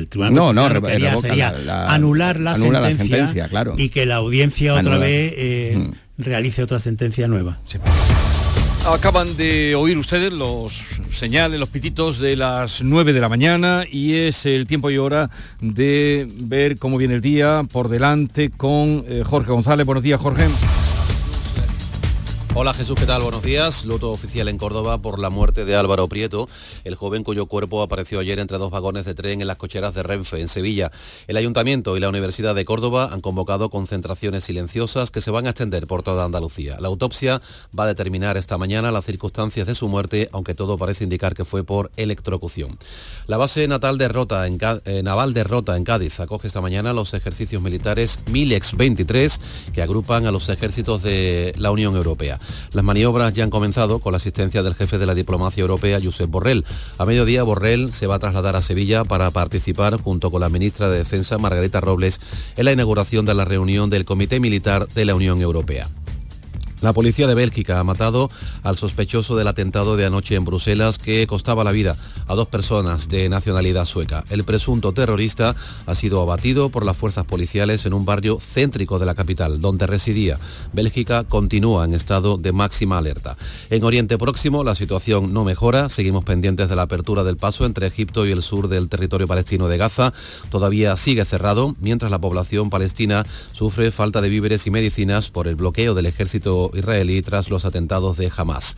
El tribunal no, no, sería anular la sentencia, claro. y que la audiencia otra vez eh, mm. realice otra sentencia nueva. Acaban de oír ustedes los señales, los pititos de las 9 de la mañana y es el tiempo y hora de ver cómo viene el día por delante con eh, Jorge González. Buenos días, Jorge. Hola Jesús, ¿qué tal? Buenos días. Luto oficial en Córdoba por la muerte de Álvaro Prieto, el joven cuyo cuerpo apareció ayer entre dos vagones de tren en las cocheras de Renfe, en Sevilla. El Ayuntamiento y la Universidad de Córdoba han convocado concentraciones silenciosas que se van a extender por toda Andalucía. La autopsia va a determinar esta mañana las circunstancias de su muerte, aunque todo parece indicar que fue por electrocución. La base eh, naval de Rota en Cádiz acoge esta mañana los ejercicios militares Milex 23 que agrupan a los ejércitos de la Unión Europea. Las maniobras ya han comenzado con la asistencia del jefe de la diplomacia europea, Josep Borrell. A mediodía, Borrell se va a trasladar a Sevilla para participar, junto con la ministra de Defensa, Margarita Robles, en la inauguración de la reunión del Comité Militar de la Unión Europea. La policía de Bélgica ha matado al sospechoso del atentado de anoche en Bruselas que costaba la vida a dos personas de nacionalidad sueca. El presunto terrorista ha sido abatido por las fuerzas policiales en un barrio céntrico de la capital, donde residía. Bélgica continúa en estado de máxima alerta. En Oriente Próximo la situación no mejora. Seguimos pendientes de la apertura del paso entre Egipto y el sur del territorio palestino de Gaza. Todavía sigue cerrado, mientras la población palestina sufre falta de víveres y medicinas por el bloqueo del ejército israelí tras los atentados de Hamas.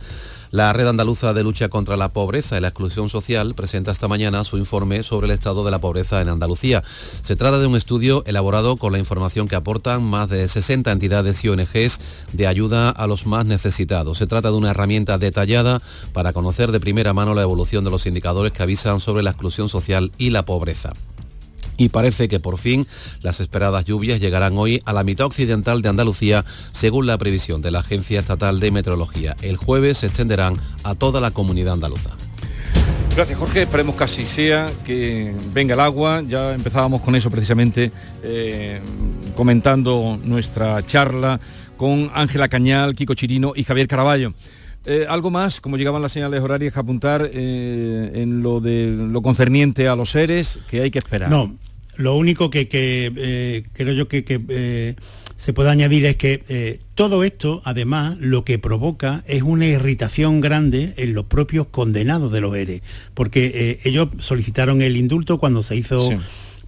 La Red Andaluza de Lucha contra la Pobreza y la Exclusión Social presenta esta mañana su informe sobre el estado de la pobreza en Andalucía. Se trata de un estudio elaborado con la información que aportan más de 60 entidades y ONGs de ayuda a los más necesitados. Se trata de una herramienta detallada para conocer de primera mano la evolución de los indicadores que avisan sobre la exclusión social y la pobreza y parece que por fin las esperadas lluvias llegarán hoy a la mitad occidental de Andalucía, según la previsión de la Agencia Estatal de Meteorología. El jueves se extenderán a toda la comunidad andaluza. Gracias Jorge, esperemos que así sea, que venga el agua. Ya empezábamos con eso precisamente eh, comentando nuestra charla con Ángela Cañal, Kiko Chirino y Javier Caraballo. Eh, algo más, como llegaban las señales horarias, que apuntar eh, en lo de lo concerniente a los seres que hay que esperar. No, lo único que, eh, creo yo que, se puede añadir es que todo esto, además, lo que provoca es una irritación grande en los propios condenados de los ERE, porque ellos solicitaron el indulto cuando se hizo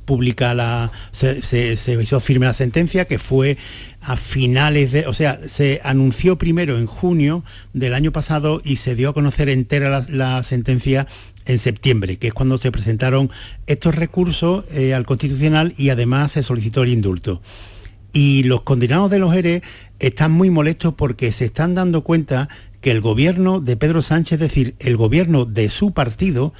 pública la. Se, se, hizo firme la sentencia, que fue a finales de. O sea, se anunció primero en junio del año pasado y se dio a conocer entera la, sentencia en septiembre, que es cuando se presentaron estos recursos eh, al Constitucional y además se solicitó el indulto. Y los condenados de los ERE están muy molestos porque se están dando cuenta que el gobierno de Pedro Sánchez, es decir, el gobierno de su partido,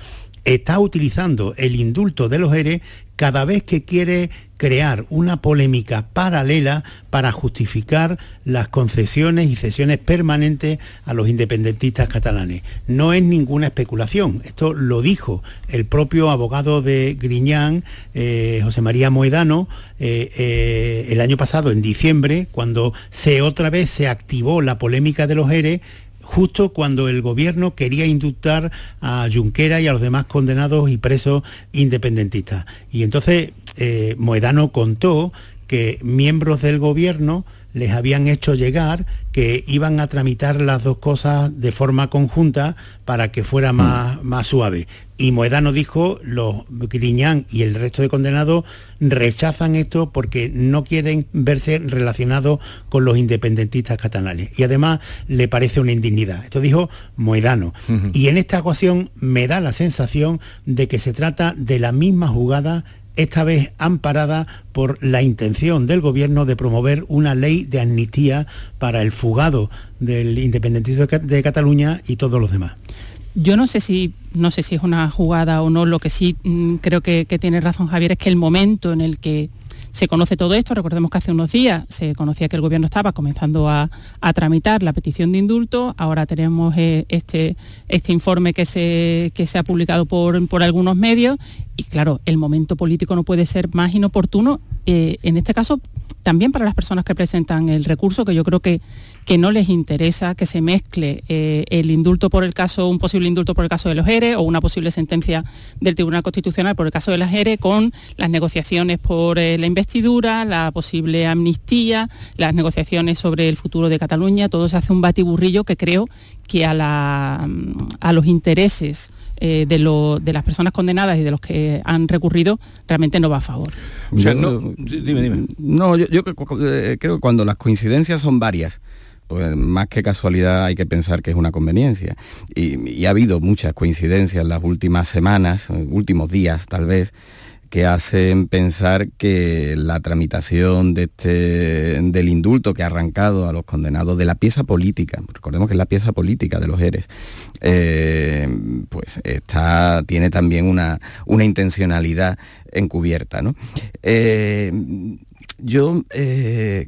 está utilizando el indulto de los ERE cada vez que quiere crear una polémica paralela para justificar las concesiones y cesiones permanentes a los independentistas catalanes. No es ninguna especulación, esto lo dijo el propio abogado de Griñán, eh, José María Moedano, eh, eh, el año pasado, en diciembre, cuando se otra vez se activó la polémica de los ERE, justo cuando el gobierno quería indultar a Junquera y a los demás condenados y presos independentistas. Y entonces eh, Moedano contó que miembros del gobierno les habían hecho llegar que iban a tramitar las dos cosas de forma conjunta para que fuera mm. más, más suave. Y Moedano dijo, los Griñán y el resto de condenados rechazan esto porque no quieren verse relacionados con los independentistas catalanes. Y además le parece una indignidad. Esto dijo Moedano. Y en esta ocasión me da la sensación de que se trata de la misma jugada esta vez amparada por la intención del gobierno de promover una ley de amnistía para el fugado del independentismo de Cataluña y todos los demás. Yo no sé si no sé si es una jugada o no, lo que sí mm, creo que, que tiene razón Javier es que el momento en el que se conoce todo esto, recordemos que hace unos días se conocía que el gobierno estaba comenzando a, tramitar la petición de indulto, ahora tenemos eh, este, este informe que se, se ha publicado por, por algunos medios. Y claro, el momento político no puede ser más inoportuno, eh, en este caso también para las personas que presentan el recurso, que yo creo que, que no les interesa que se mezcle eh, el indulto por el caso, un posible indulto por el caso de los ERE o una posible sentencia del Tribunal Constitucional por el caso de las ERE con las negociaciones por eh, la investidura, la posible amnistía, las negociaciones sobre el futuro de Cataluña, todo se hace un batiburrillo que creo que a, la, a los intereses eh, de, las personas condenadas y de los que han recurrido realmente no va a favor. no, dime, dime. No, yo, creo que cuando las coincidencias son varias, pues más que casualidad hay que pensar que es una conveniencia. Y, ha habido muchas coincidencias en las últimas semanas, últimos días tal vez, que hacen pensar que la tramitación de este, del indulto que ha arrancado a los condenados de la pieza política, recordemos que es la pieza política de los ERES, eh, pues está, tiene también una, una intencionalidad encubierta. ¿no? Eh, yo eh,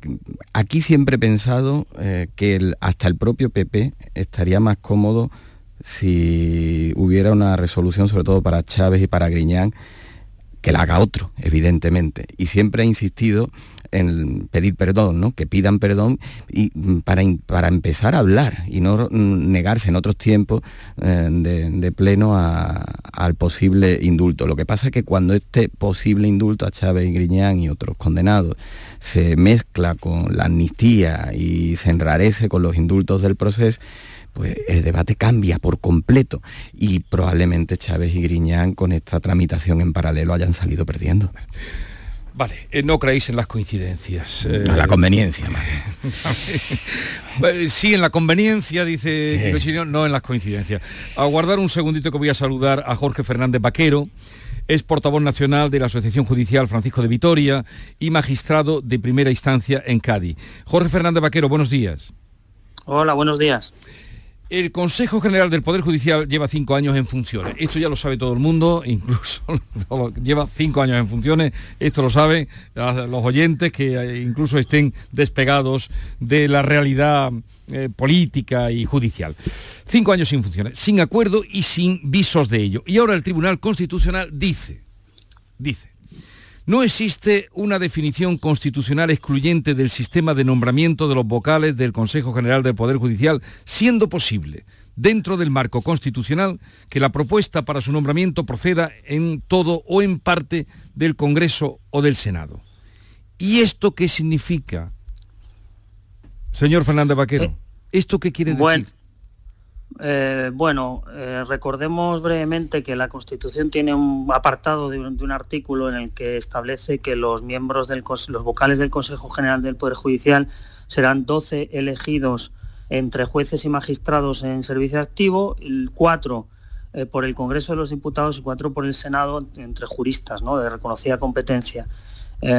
aquí siempre he pensado eh, que hasta el propio PP estaría más cómodo si hubiera una resolución, sobre todo para Chávez y para Griñán, que la haga otro, evidentemente. Y siempre he insistido en pedir perdón, que pidan perdón y mm, para, para empezar a hablar y no mm, negarse en otros tiempos eh, de, pleno al posible indulto. Lo que pasa es que cuando este posible indulto a Chávez y Griñán y otros condenados se mezcla con la amnistía y se enrarece con los indultos del proceso, pues el debate cambia por completo y probablemente Chávez y Griñán con esta tramitación en paralelo hayan salido perdiendo. Vale, eh, no creéis en las coincidencias. Eh, a la conveniencia, sí, en la conveniencia, dice no en las coincidencias. Aguardar un segundito que voy a saludar a Jorge Fernández Vaquero. Es portavoz nacional de la Asociación Judicial Francisco de Vitoria y magistrado de primera instancia en Cádiz. Jorge Fernández Vaquero, buenos días. Hola, buenos días. El Consejo General del Poder Judicial lleva cinco años en funciones. Esto ya lo sabe todo el mundo, incluso lleva cinco años en funciones. Esto lo saben los oyentes que eh, incluso estén despegados de la realidad eh, política y judicial. Cinco años sin funciones, sin acuerdo y sin visos de ello. Y ahora el Tribunal Constitucional dice, dice, no existe una definición constitucional excluyente del sistema de nombramiento de los vocales del Consejo General del Poder Judicial, siendo posible, dentro del marco constitucional, que la propuesta para su nombramiento proceda en todo o en parte del Congreso o del Senado. ¿Y esto qué significa? Señor Fernández Vaquero, eh, ¿esto qué quiere decir? Eh, bueno, eh, recordemos brevemente que la Constitución tiene un apartado de un, artículo en el que establece que los miembros del los vocales del Consejo General del Poder Judicial serán 12 elegidos entre jueces y magistrados en servicio activo, cuatro eh, por el Congreso de los Diputados y cuatro por el Senado entre juristas ¿no? de reconocida competencia. lo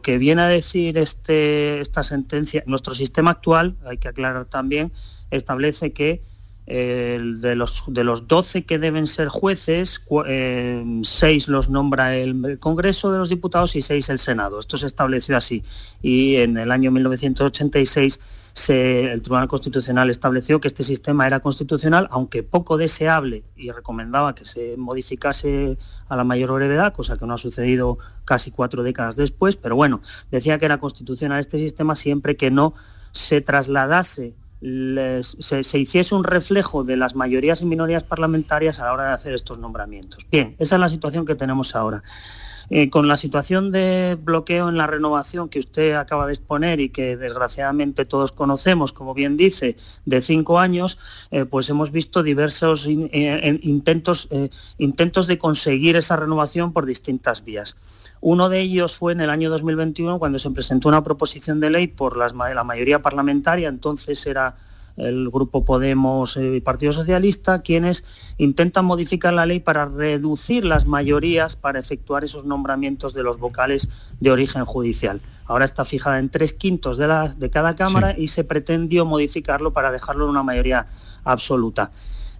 que viene a decir este, esta sentencia, nuestro sistema actual, hay que aclarar también, establece que eh, de, los, de los 12 que deben ser jueces, eh, seis los nombra el, Congreso de los Diputados y seis el Senado. Esto se estableció así. Y en el año 1986 el Tribunal Constitucional estableció que este sistema era constitucional, aunque poco deseable, y recomendaba que se modificase a la mayor brevedad, cosa que no ha sucedido casi cuatro décadas después, pero bueno, decía que era constitucional este sistema siempre que no se trasladase se, hiciese un reflejo de las mayorías y minorías parlamentarias a la hora de hacer estos nombramientos. Bien, esa es la situación que tenemos ahora. Eh, con la situación de bloqueo en la renovación que usted acaba de exponer y que desgraciadamente todos conocemos, como bien dice, de cinco años, eh, pues hemos visto diversos eh, intentos, intentos de conseguir esa renovación por distintas vías. Uno de ellos fue en el año 2021 cuando se presentó una proposición de ley por la mayoría parlamentaria, entonces era el Grupo Podemos y Partido Socialista, quienes intentan modificar la ley para reducir las mayorías para efectuar esos nombramientos de los vocales de origen judicial. Ahora está fijada en tres quintos de, de cada Cámara y se pretendió modificarlo para dejarlo en una mayoría absoluta.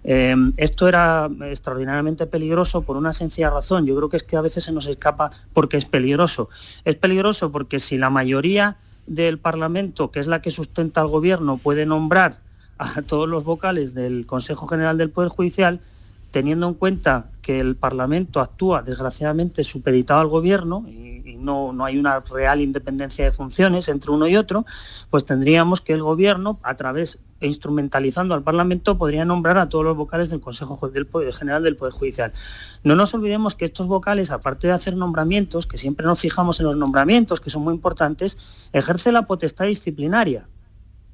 Em, esto era extraordinariamente peligroso por una sencilla razón. Yo creo que es que a veces se nos escapa porque es peligroso. Es peligroso porque si la mayoría del Parlamento, que es la que sustenta al Gobierno, puede nombrar a todos los vocales del Consejo General del Poder Judicial, teniendo en cuenta que el Parlamento actúa desgraciadamente supeditado al Gobierno, y no, no hay una real independencia de funciones entre uno y otro, pues tendríamos que el gobierno, a través e instrumentalizando al Parlamento, podría nombrar a todos los vocales del Consejo del Poder, General del Poder Judicial. No nos olvidemos que estos vocales, aparte de hacer nombramientos, que siempre nos fijamos en los nombramientos, que son muy importantes, ejerce la potestad disciplinaria.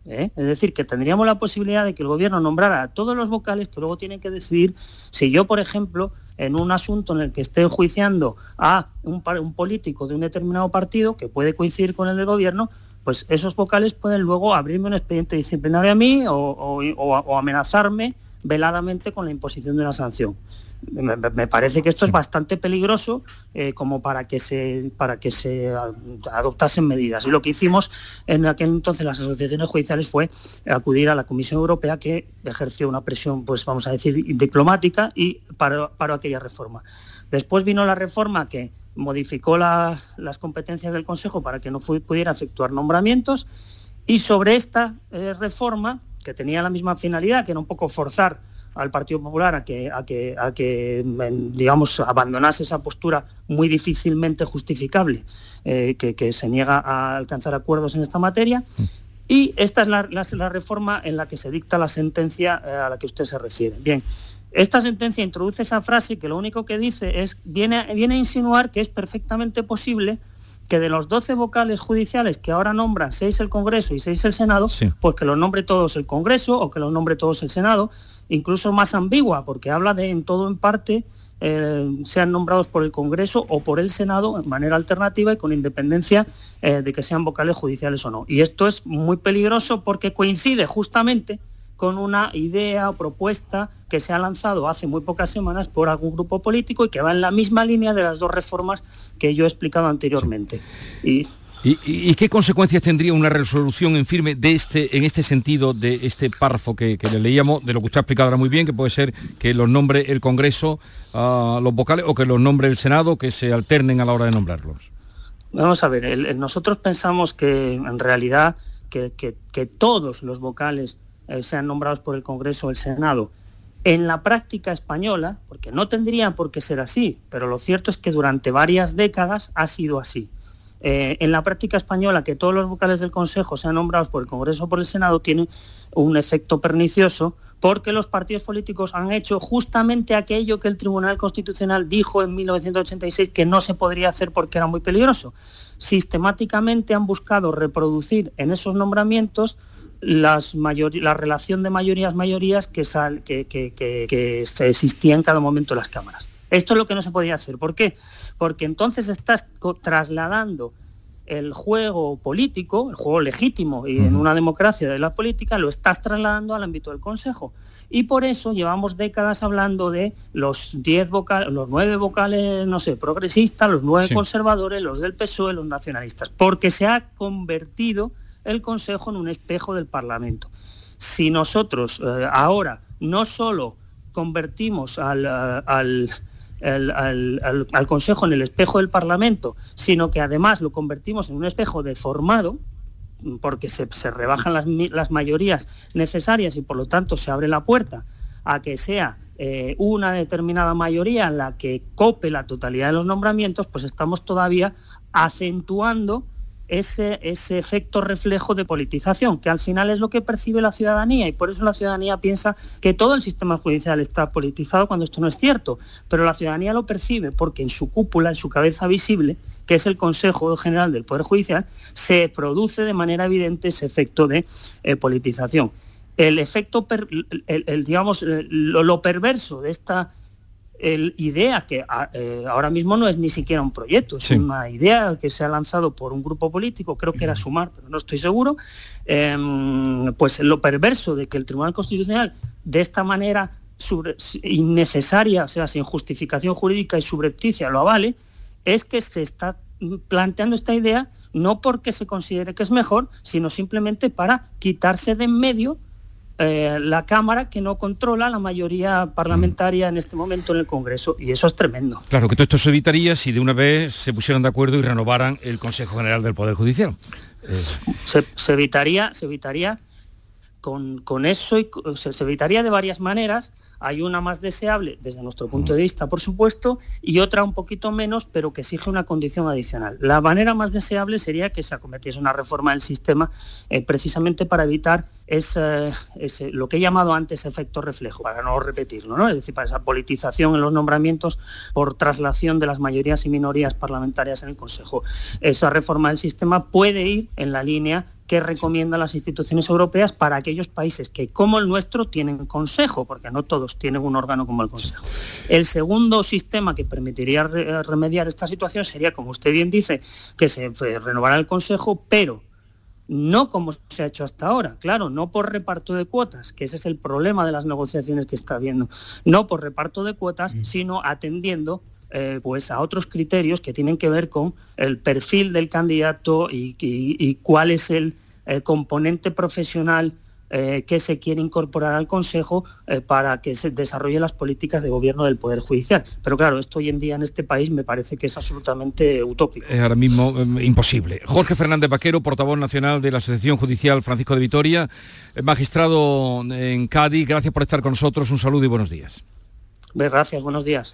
¿Eh? Es decir, que tendríamos la posibilidad de que el gobierno nombrara a todos los vocales que luego tienen que decidir si yo, por ejemplo, en un asunto en el que esté enjuiciando a un, un político de un determinado partido, que puede coincidir con el del gobierno, pues esos vocales pueden luego abrirme un expediente disciplinario a mí o, amenazarme veladamente con la imposición de una sanción. Me, parece que esto es bastante peligroso eh, como para que se para que se adoptasen medidas. Y lo que hicimos en aquel entonces las asociaciones judiciales fue acudir a la Comisión Europea que ejerció una presión, pues vamos a decir, diplomática y paró, aquella reforma. Después vino la reforma que modificó las competencias del Consejo para que no pudiera efectuar nombramientos y sobre esta eh, reforma, que tenía la misma finalidad, que era un poco forzar al Partido Popular a que, a que, a que digamos, abandonase esa postura muy difícilmente justificable, eh, que, se niega a alcanzar acuerdos en esta materia. Y esta es la, la, reforma en la que se dicta la sentencia eh, a la que usted se refiere. Bien, esta sentencia introduce esa frase que lo único que dice es, viene, viene a insinuar que es perfectamente posible que de los 12 vocales judiciales que ahora nombran seis el Congreso y seis el Senado, pues que los nombre todos el Congreso o que los nombre todos el Senado, incluso más ambigua, porque habla de en todo en parte eh, sean nombrados por el Congreso o por el Senado en manera alternativa y con independencia eh, de que sean vocales judiciales o no. Y esto es muy peligroso porque coincide justamente con una idea o propuesta que se ha lanzado hace muy pocas semanas por algún grupo político y que va en la misma línea de las dos reformas que yo he explicado anteriormente. Y... qué consecuencias tendría una resolución en firme de este, en este sentido de este párrafo que, le leíamos, de lo que usted ha explicado ahora muy bien, que puede ser que los nombre el Congreso a los vocales o que los nombre el Senado, que se alternen a la hora de nombrarlos? Vamos a ver, nosotros pensamos que en realidad que, que todos los vocales eh, sean nombrados por el Congreso o el Senado. En la práctica española, porque no tendría por qué ser así, pero lo cierto es que durante varias décadas ha sido así. Eh, en la práctica española, que todos los vocales del Consejo sean nombrados por el Congreso o por el Senado, tiene un efecto pernicioso porque los partidos políticos han hecho justamente aquello que el Tribunal Constitucional dijo en 1986 que no se podría hacer porque era muy peligroso. Sistemáticamente han buscado reproducir en esos nombramientos las la relación de mayorías-mayorías que, que, que, existía en cada momento en las cámaras. Esto es lo que no se podía hacer. ¿Por qué? Porque entonces estás trasladando el juego político, el juego legítimo y en una democracia de la política, lo estás trasladando al ámbito del Consejo. Y por eso llevamos décadas hablando de los 10 vocales, los nueve vocales, no sé, progresistas, los nueve conservadores, los del PSOE, los nacionalistas, porque se ha convertido el Consejo en un espejo del Parlamento. Si nosotros eh, ahora no solo convertimos al, al, Consejo en el espejo del Parlamento, sino que además lo convertimos en un espejo deformado, porque se, rebajan las, mayorías necesarias y por lo tanto se abre la puerta a que sea eh, una determinada mayoría la que cope la totalidad de los nombramientos, pues estamos todavía acentuando ese, ese efecto reflejo de politización, que al final es lo que percibe la ciudadanía y por eso la ciudadanía piensa que todo el sistema judicial está politizado cuando esto no es cierto, pero la ciudadanía lo percibe porque en su cúpula, en su cabeza visible, que es el Consejo General del Poder Judicial, se produce de manera evidente ese efecto de eh, politización. El efecto, el, digamos, lo perverso de esta el idea que ah, eh, ahora mismo no es ni siquiera un proyecto, es una idea que se ha lanzado por un grupo político, creo que era Sumar, pero no estoy seguro, em, pues lo perverso de que el Tribunal Constitucional de esta manera innecesaria, o sea, sin justificación jurídica y subrepticia lo avale, es que se está planteando esta idea no porque se considere que es mejor, sino simplemente para quitarse de en medio eh, la Cámara que no controla la mayoría parlamentaria en este momento en el Congreso y eso es tremendo. Claro que todo esto se evitaría si de una vez se pusieran de acuerdo y renovaran el Consejo General del Poder Judicial. Se, evitaría, se evitaría con, eso y se, evitaría de varias maneras Hay una más deseable desde nuestro punto de vista, por supuesto, y otra un poquito menos, pero que exige una condición adicional. La manera más deseable sería que se acometiese una reforma del sistema eh, precisamente para evitar ese, lo que he llamado antes efecto reflejo, para no repetirlo, ¿no? es decir, para esa politización en los nombramientos por traslación de las mayorías y minorías parlamentarias en el Consejo. Esa reforma del sistema puede ir en la línea que recomiendan las instituciones europeas para aquellos países que, como el nuestro, tienen consejo, porque no todos tienen un órgano como el consejo. El segundo sistema que permitiría remediar esta situación sería, como usted bien dice, que se renovara el consejo, pero no como se ha hecho hasta ahora, claro, no por reparto de cuotas, que ese es el problema de las negociaciones que está habiendo, no por reparto de cuotas, mm. sino atendiendo eh, pues a otros criterios que tienen que ver con el perfil del candidato y cuál es el el componente profesional eh, que se quiere incorporar al Consejo eh, para que se desarrolle las políticas de gobierno del Poder Judicial. Pero claro, esto hoy en día en este país me parece que es absolutamente utópico. Es ahora mismo em, imposible. Jorge Fernández Vaquero, portavoz nacional de la Asociación Judicial Francisco de Vitoria, eh, magistrado en Cádiz, gracias por estar con nosotros, un saludo y buenos días. Gracias, buenos días.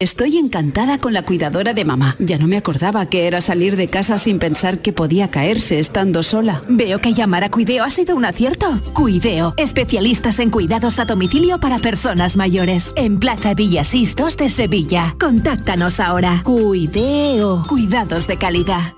Estoy encantada con la cuidadora de mamá. Ya no me acordaba que era salir de casa sin pensar que podía caerse estando sola. Veo que llamar a Cuideo ha sido un acierto. Cuideo, especialistas en cuidados a domicilio para personas mayores. En Plaza Villasistos de Sevilla. Contáctanos ahora. Cuideo, cuidados de calidad.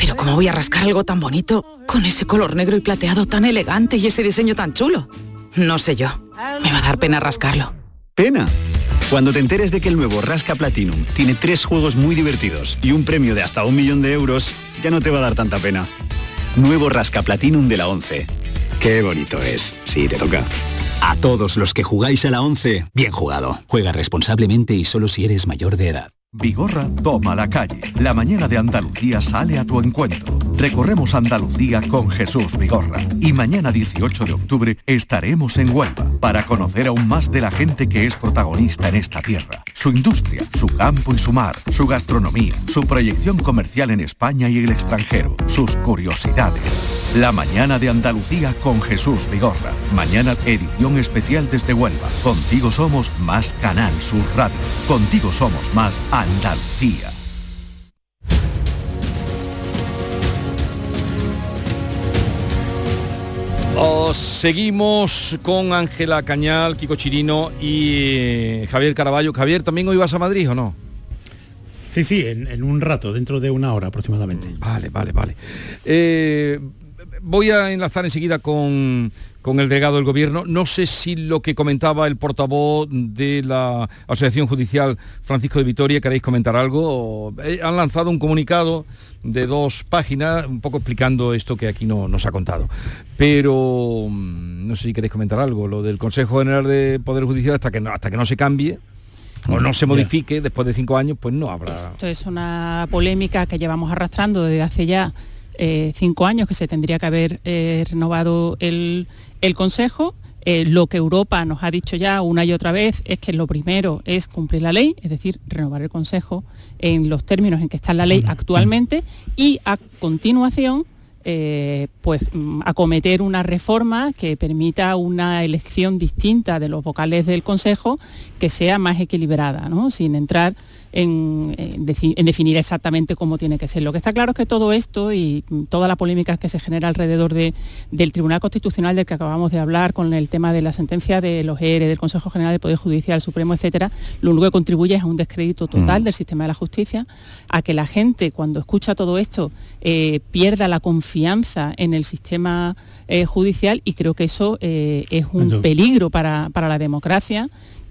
Pero ¿cómo voy a rascar algo tan bonito con ese color negro y plateado tan elegante y ese diseño tan chulo? No sé yo. Me va a dar pena rascarlo. ¿Pena? Cuando te enteres de que el nuevo Rasca Platinum tiene tres juegos muy divertidos y un premio de hasta un millón de euros, ya no te va a dar tanta pena. Nuevo Rasca Platinum de la 11. Qué bonito es. Sí, te toca. A todos los que jugáis a la 11, bien jugado. Juega responsablemente y solo si eres mayor de edad. Vigorra toma la calle. La mañana de Andalucía sale a tu encuentro. Recorremos Andalucía con Jesús Vigorra. Y mañana 18 de octubre estaremos en Huelva para conocer aún más de la gente que es protagonista en esta tierra. Su industria, su campo y su mar, su gastronomía, su proyección comercial en España y el extranjero, sus curiosidades. La mañana de Andalucía con Jesús Vigorra. Mañana edición especial desde Huelva. Contigo somos más Canal Sur Radio. Contigo somos más Andalucía. Os seguimos con Ángela Cañal, Kiko Chirino y eh, Javier Caraballo. Javier, ¿también hoy vas a Madrid o no? Sí, sí, en, un rato, dentro de una hora aproximadamente. Vale, vale, vale. Eh, voy a enlazar enseguida con, con el delegado del gobierno. No sé si lo que comentaba el portavoz de la Asociación Judicial Francisco de Vitoria, queréis comentar algo. Eh, han lanzado un comunicado de dos páginas, un poco explicando esto que aquí no nos ha contado. Pero mm, no sé si queréis comentar algo. Lo del Consejo General de Poder Judicial hasta que no, hasta que no se cambie o no se modifique después de cinco años, pues no habrá. Esto es una polémica que llevamos arrastrando desde hace ya eh, cinco años que se tendría que haber eh, renovado el, Consejo. Eh, lo que Europa nos ha dicho ya una y otra vez es que lo primero es cumplir la ley, es decir, renovar el Consejo en los términos en que está la ley actualmente y a continuación pues mm, acometer una reforma que permita una elección distinta de los vocales del Consejo que sea más equilibrada, ¿no? sin entrar en, definir exactamente cómo tiene que ser. Lo que está claro es que todo esto y toda la polémica que se genera alrededor del Tribunal Constitucional del que acabamos de hablar con el tema de la sentencia de los ERE, del Consejo General del Poder Judicial Supremo, etcétera, lo único que contribuye es a un descrédito total mm. del sistema de la justicia, a que la gente cuando escucha todo esto eh, pierda la confianza en el sistema eh, judicial y creo que eso eh, es un peligro para, para la democracia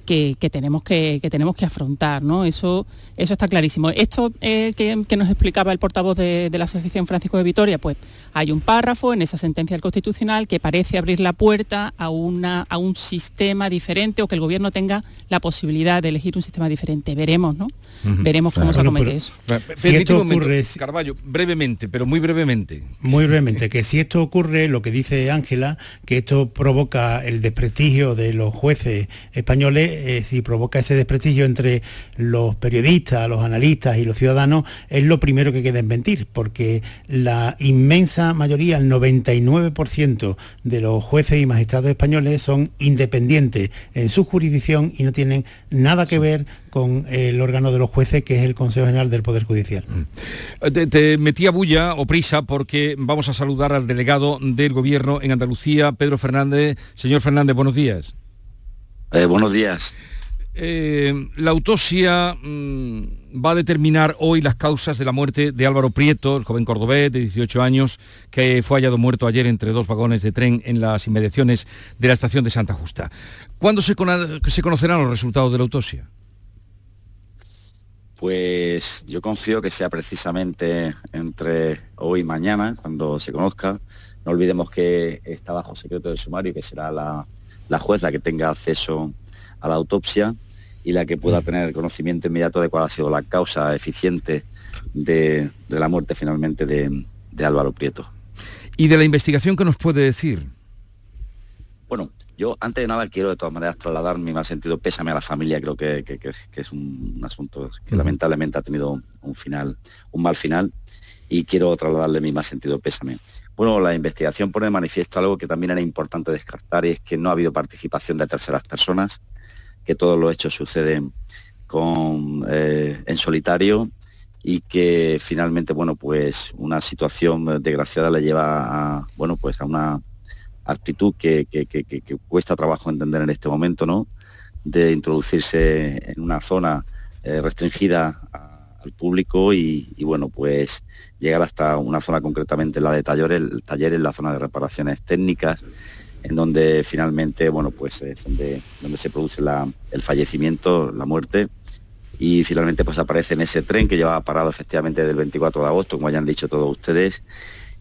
que, tenemos que, tenemos que afrontar, ¿no? Eso, eso está clarísimo. Esto eh, que, nos explicaba el portavoz de, la Asociación Francisco de Vitoria, pues hay un párrafo en esa sentencia del Constitucional que parece abrir la puerta a, una, a un sistema diferente o que el gobierno tenga la posibilidad de elegir un sistema diferente. Veremos, ¿no? Veremos cómo se acomete eso. Si esto ocurre, Carballo, brevemente, pero muy brevemente. Muy brevemente, que si esto ocurre, lo que dice Ángela, que esto provoca el desprestigio de los jueces españoles, eh, si provoca ese desprestigio entre los periodistas, los analistas y los ciudadanos, es lo primero que queda mentir, porque la inmensa mayoría, el 99% de los jueces y magistrados españoles son independientes en su jurisdicción y no tienen nada que ver con el órgano de los jueces, que es el Consejo General del Poder Judicial. Mm. Te, te metía bulla o prisa porque vamos a saludar al delegado del Gobierno en Andalucía, Pedro Fernández. Señor Fernández, buenos días. Eh, buenos días. Eh, la autopsia mm, va a determinar hoy las causas de la muerte de Álvaro Prieto, el joven cordobés de 18 años, que fue hallado muerto ayer entre dos vagones de tren en las inmediaciones de la estación de Santa Justa. ¿Cuándo se, se conocerán los resultados de la autopsia? Pues yo confío que sea precisamente entre hoy y mañana, cuando se conozca. No olvidemos que está bajo secreto de sumario y que será la, la juez la que tenga acceso a la autopsia y la que pueda mm. tener conocimiento inmediato de cuál ha sido la causa eficiente de, la muerte finalmente de, Álvaro Prieto. ¿Y de la investigación qué nos puede decir? Bueno, yo antes de nada quiero de todas maneras trasladar mi más sentido pésame a la familia, creo que, es un, asunto que lamentablemente ha tenido un final, un mal final, y quiero trasladarle mi más sentido pésame. Bueno, la investigación pone de manifiesto algo que también era importante descartar y es que no ha habido participación de terceras personas, que todos los hechos suceden con, eh, en solitario y que finalmente, bueno, pues una situación desgraciada le lleva a, bueno, pues a una actitud que, cuesta trabajo entender en este momento, ¿no? De introducirse en una zona eh, restringida al público y, bueno, pues llegar hasta una zona concretamente, la de talleres, el taller en la zona de reparaciones técnicas, en donde finalmente, bueno, pues es donde, donde se produce el fallecimiento, la muerte, y finalmente pues aparece en ese tren que llevaba parado efectivamente del 24 de agosto, como hayan dicho todos ustedes,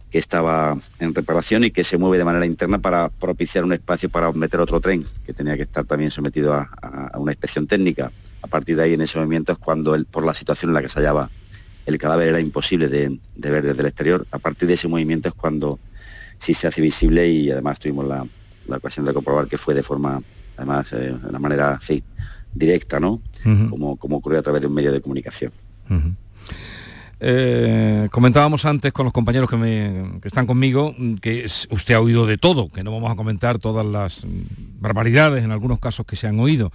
que estaba en reparación y que se mueve de manera interna para propiciar un espacio para meter otro tren, que tenía que estar también sometido a una inspección técnica A partir de ahí, en ese movimiento es cuando, el, por la situación en la que se hallaba el cadáver, era imposible de, ver desde el exterior. A partir de ese movimiento es cuando sí se hace visible y además tuvimos la, ocasión de comprobar que fue de forma, además, eh, de una manera directa, ¿no? como, como ocurrió a través de un medio de comunicación. Eh, comentábamos antes con los compañeros que, están conmigo que usted ha oído de todo, que no vamos a comentar todas las barbaridades en algunos casos que se han oído,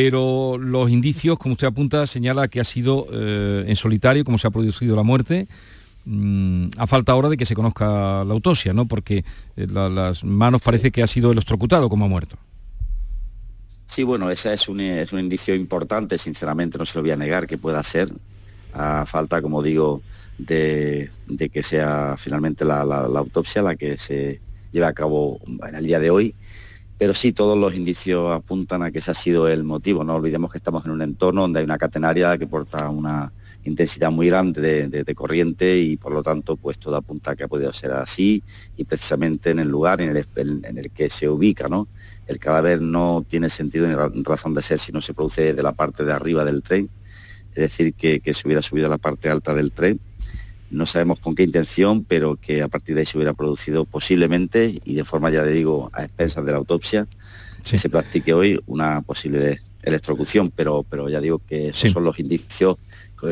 pero los indicios, como usted apunta, señala que ha sido eh, en solitario como se ha producido la muerte. Mm, a falta ahora de que se conozca la autopsia, ¿no? Porque eh, las manos parece que ha sido electrocutado como ha muerto. Sí, bueno, ese es un, es un indicio importante, sinceramente no se lo voy a negar que pueda ser a falta, como digo, de, que sea finalmente la, autopsia la que se lleve a cabo en el día de hoy. Pero sí, todos los indicios apuntan a que ese ha sido el motivo. No olvidemos que estamos en un entorno donde hay una catenaria que porta una intensidad muy grande de, corriente y por lo tanto pues todo apunta a que ha podido ser así y precisamente en el lugar en el, en el que se ubica. ¿no? El cadáver no tiene sentido ni razón de ser si no se produce de la parte de arriba del tren es decir, que, se hubiera subido a la parte alta del tren. No sabemos con qué intención, pero que a partir de ahí se hubiera producido posiblemente, y de forma, ya le digo, a expensas de la autopsia, que se practique hoy una posible electrocución, pero, pero ya digo que esos son los indicios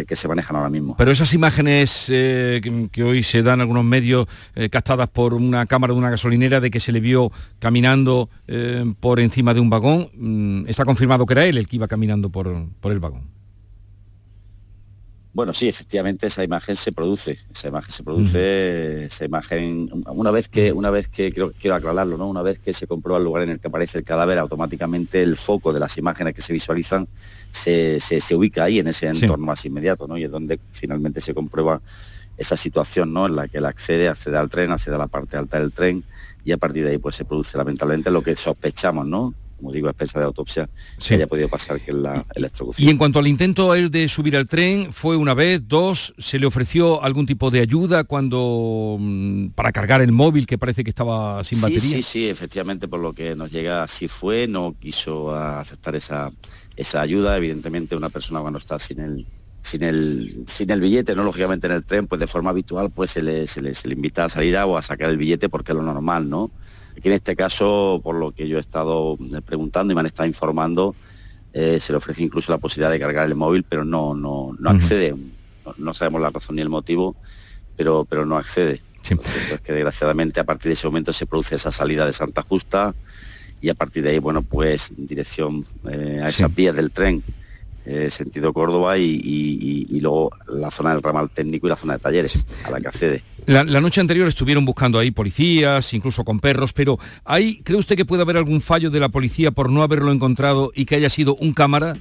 que, se manejan ahora mismo. Pero esas imágenes eh, que, hoy se dan en algunos medios eh, captadas por una cámara de una gasolinera de que se le vio caminando eh, por encima de un vagón, mm, está confirmado que era él el que iba caminando por, por el vagón. Bueno, sí, efectivamente esa imagen se produce, esa imagen se produce, esa imagen, una vez que, una vez que, quiero, quiero aclararlo, ¿no? Una vez que se comprueba el lugar en el que aparece el cadáver, automáticamente el foco de las imágenes que se visualizan se, ubica ahí en ese entorno más inmediato, ¿no? Y es donde finalmente se comprueba esa situación, ¿no? En la que él accede, accede al tren, accede a la parte alta del tren y a partir de ahí pues se produce lamentablemente lo que sospechamos, ¿no? Como digo, a de autopsia, que haya podido pasar que la electrocución. Y en cuanto al intento de subir al tren, ¿fue una vez, dos? ¿Se le ofreció algún tipo de ayuda cuando mm, para cargar el móvil que parece que estaba sin batería? Sí, sí, efectivamente, por lo que nos llega, así fue, no quiso aceptar esa, esa ayuda. Evidentemente, una persona cuando está sin el, sin el, sin el billete, no lógicamente en el tren, pues de forma habitual pues se le, se le, se le invita a salir a, o a sacar el billete porque es lo normal, ¿no? Aquí en este caso, por lo que yo he estado eh, preguntando y me han estado informando, eh, se le ofrece incluso la posibilidad de cargar el móvil, pero no, no, no accede. No, sabemos la razón ni el motivo, pero, pero no accede. Es que desgraciadamente a partir de ese momento se produce esa salida de Santa Justa y a partir de ahí, bueno, pues dirección eh, a esas vías del tren eh, sentido Córdoba y, luego la zona del ramal técnico y la zona de talleres a la que accede. La, noche anterior estuvieron buscando ahí policías, incluso con perros, pero ¿hay, ¿cree usted que puede haber algún fallo de la policía por no haberlo encontrado y que haya sido un cámara?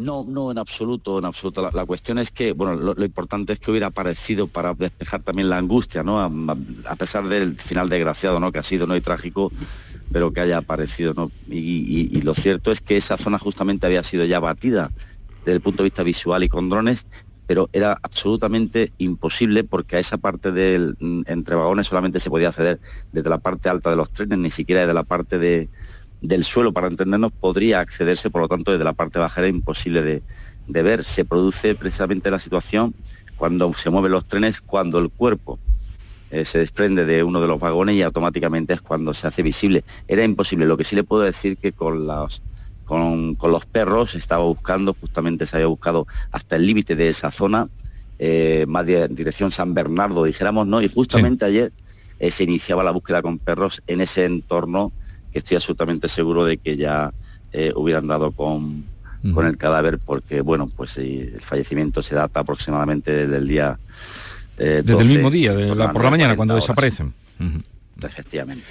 No, no, en absoluto, en absoluto. La, cuestión es que, bueno, lo, importante es que hubiera aparecido para despejar también la angustia, ¿no? A, pesar del final desgraciado, ¿no? Que ha sido, ¿no? Y trágico, pero que haya aparecido. ¿no? Y, lo cierto es que esa zona justamente había sido ya batida desde el punto de vista visual y con drones, pero era absolutamente imposible porque a esa parte del mm, entre vagones solamente se podía acceder desde la parte alta de los trenes, ni siquiera desde la parte de, del suelo, para entendernos, podría accederse, por lo tanto, desde la parte baja era imposible de, de ver. Se produce precisamente la situación cuando se mueven los trenes, cuando el cuerpo eh, se desprende de uno de los vagones y automáticamente es cuando se hace visible. Era imposible. Lo que sí le puedo decir que con los, con, los perros estaba buscando, justamente se había buscado hasta el límite de esa zona, eh, más de dirección San Bernardo, dijéramos, ¿no? Y justamente ayer eh, se iniciaba la búsqueda con perros en ese entorno que estoy absolutamente seguro de que ya hubieran dado con, con el cadáver porque, bueno, pues el fallecimiento se data aproximadamente desde el día eh, Desde el mismo día, por la mañana, cuando desaparecen. Efectivamente.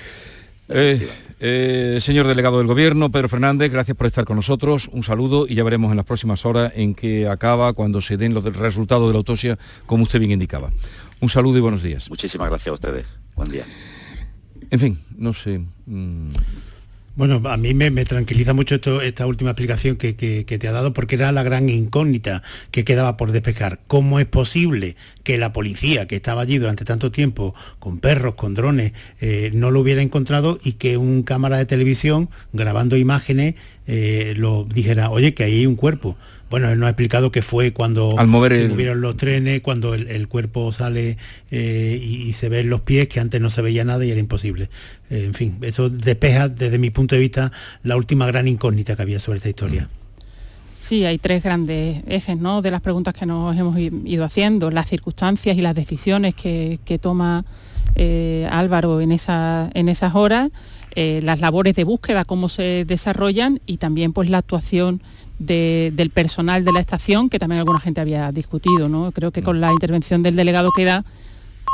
Eh, eh, señor delegado del Gobierno, Pedro Fernández, gracias por estar con nosotros. Un saludo y ya veremos en las próximas horas en qué acaba cuando se den los resultados de la autopsia, como usted bien indicaba. Un saludo y buenos días. Muchísimas gracias a ustedes. Buen día. En fin, no sé. Mm, bueno, a mí me, tranquiliza mucho esto, esta última explicación que, te ha dado porque era la gran incógnita que quedaba por despejar. ¿Cómo es posible que la policía que estaba allí durante tanto tiempo con perros, con drones, eh, no lo hubiera encontrado y que un cámara de televisión grabando imágenes eh, lo dijera, oye, que ahí hay un cuerpo. Bueno, él nos ha explicado que fue cuando Al mover se el- movieron los trenes, cuando el, el cuerpo sale eh, y, y se ven los pies, que antes no se veía nada y era imposible. Eh, en fin, eso despeja desde mi punto de vista la última gran incógnita que había sobre esta historia. Sí, hay tres grandes ejes ¿no? de las preguntas que nos hemos ido haciendo, las circunstancias y las decisiones que, que toma eh, Álvaro en, esa- en esas horas, eh, las labores de búsqueda, cómo se desarrollan y también pues la actuación de- del personal de la estación, que también alguna gente había discutido. ¿no? Creo que con la intervención del delegado queda,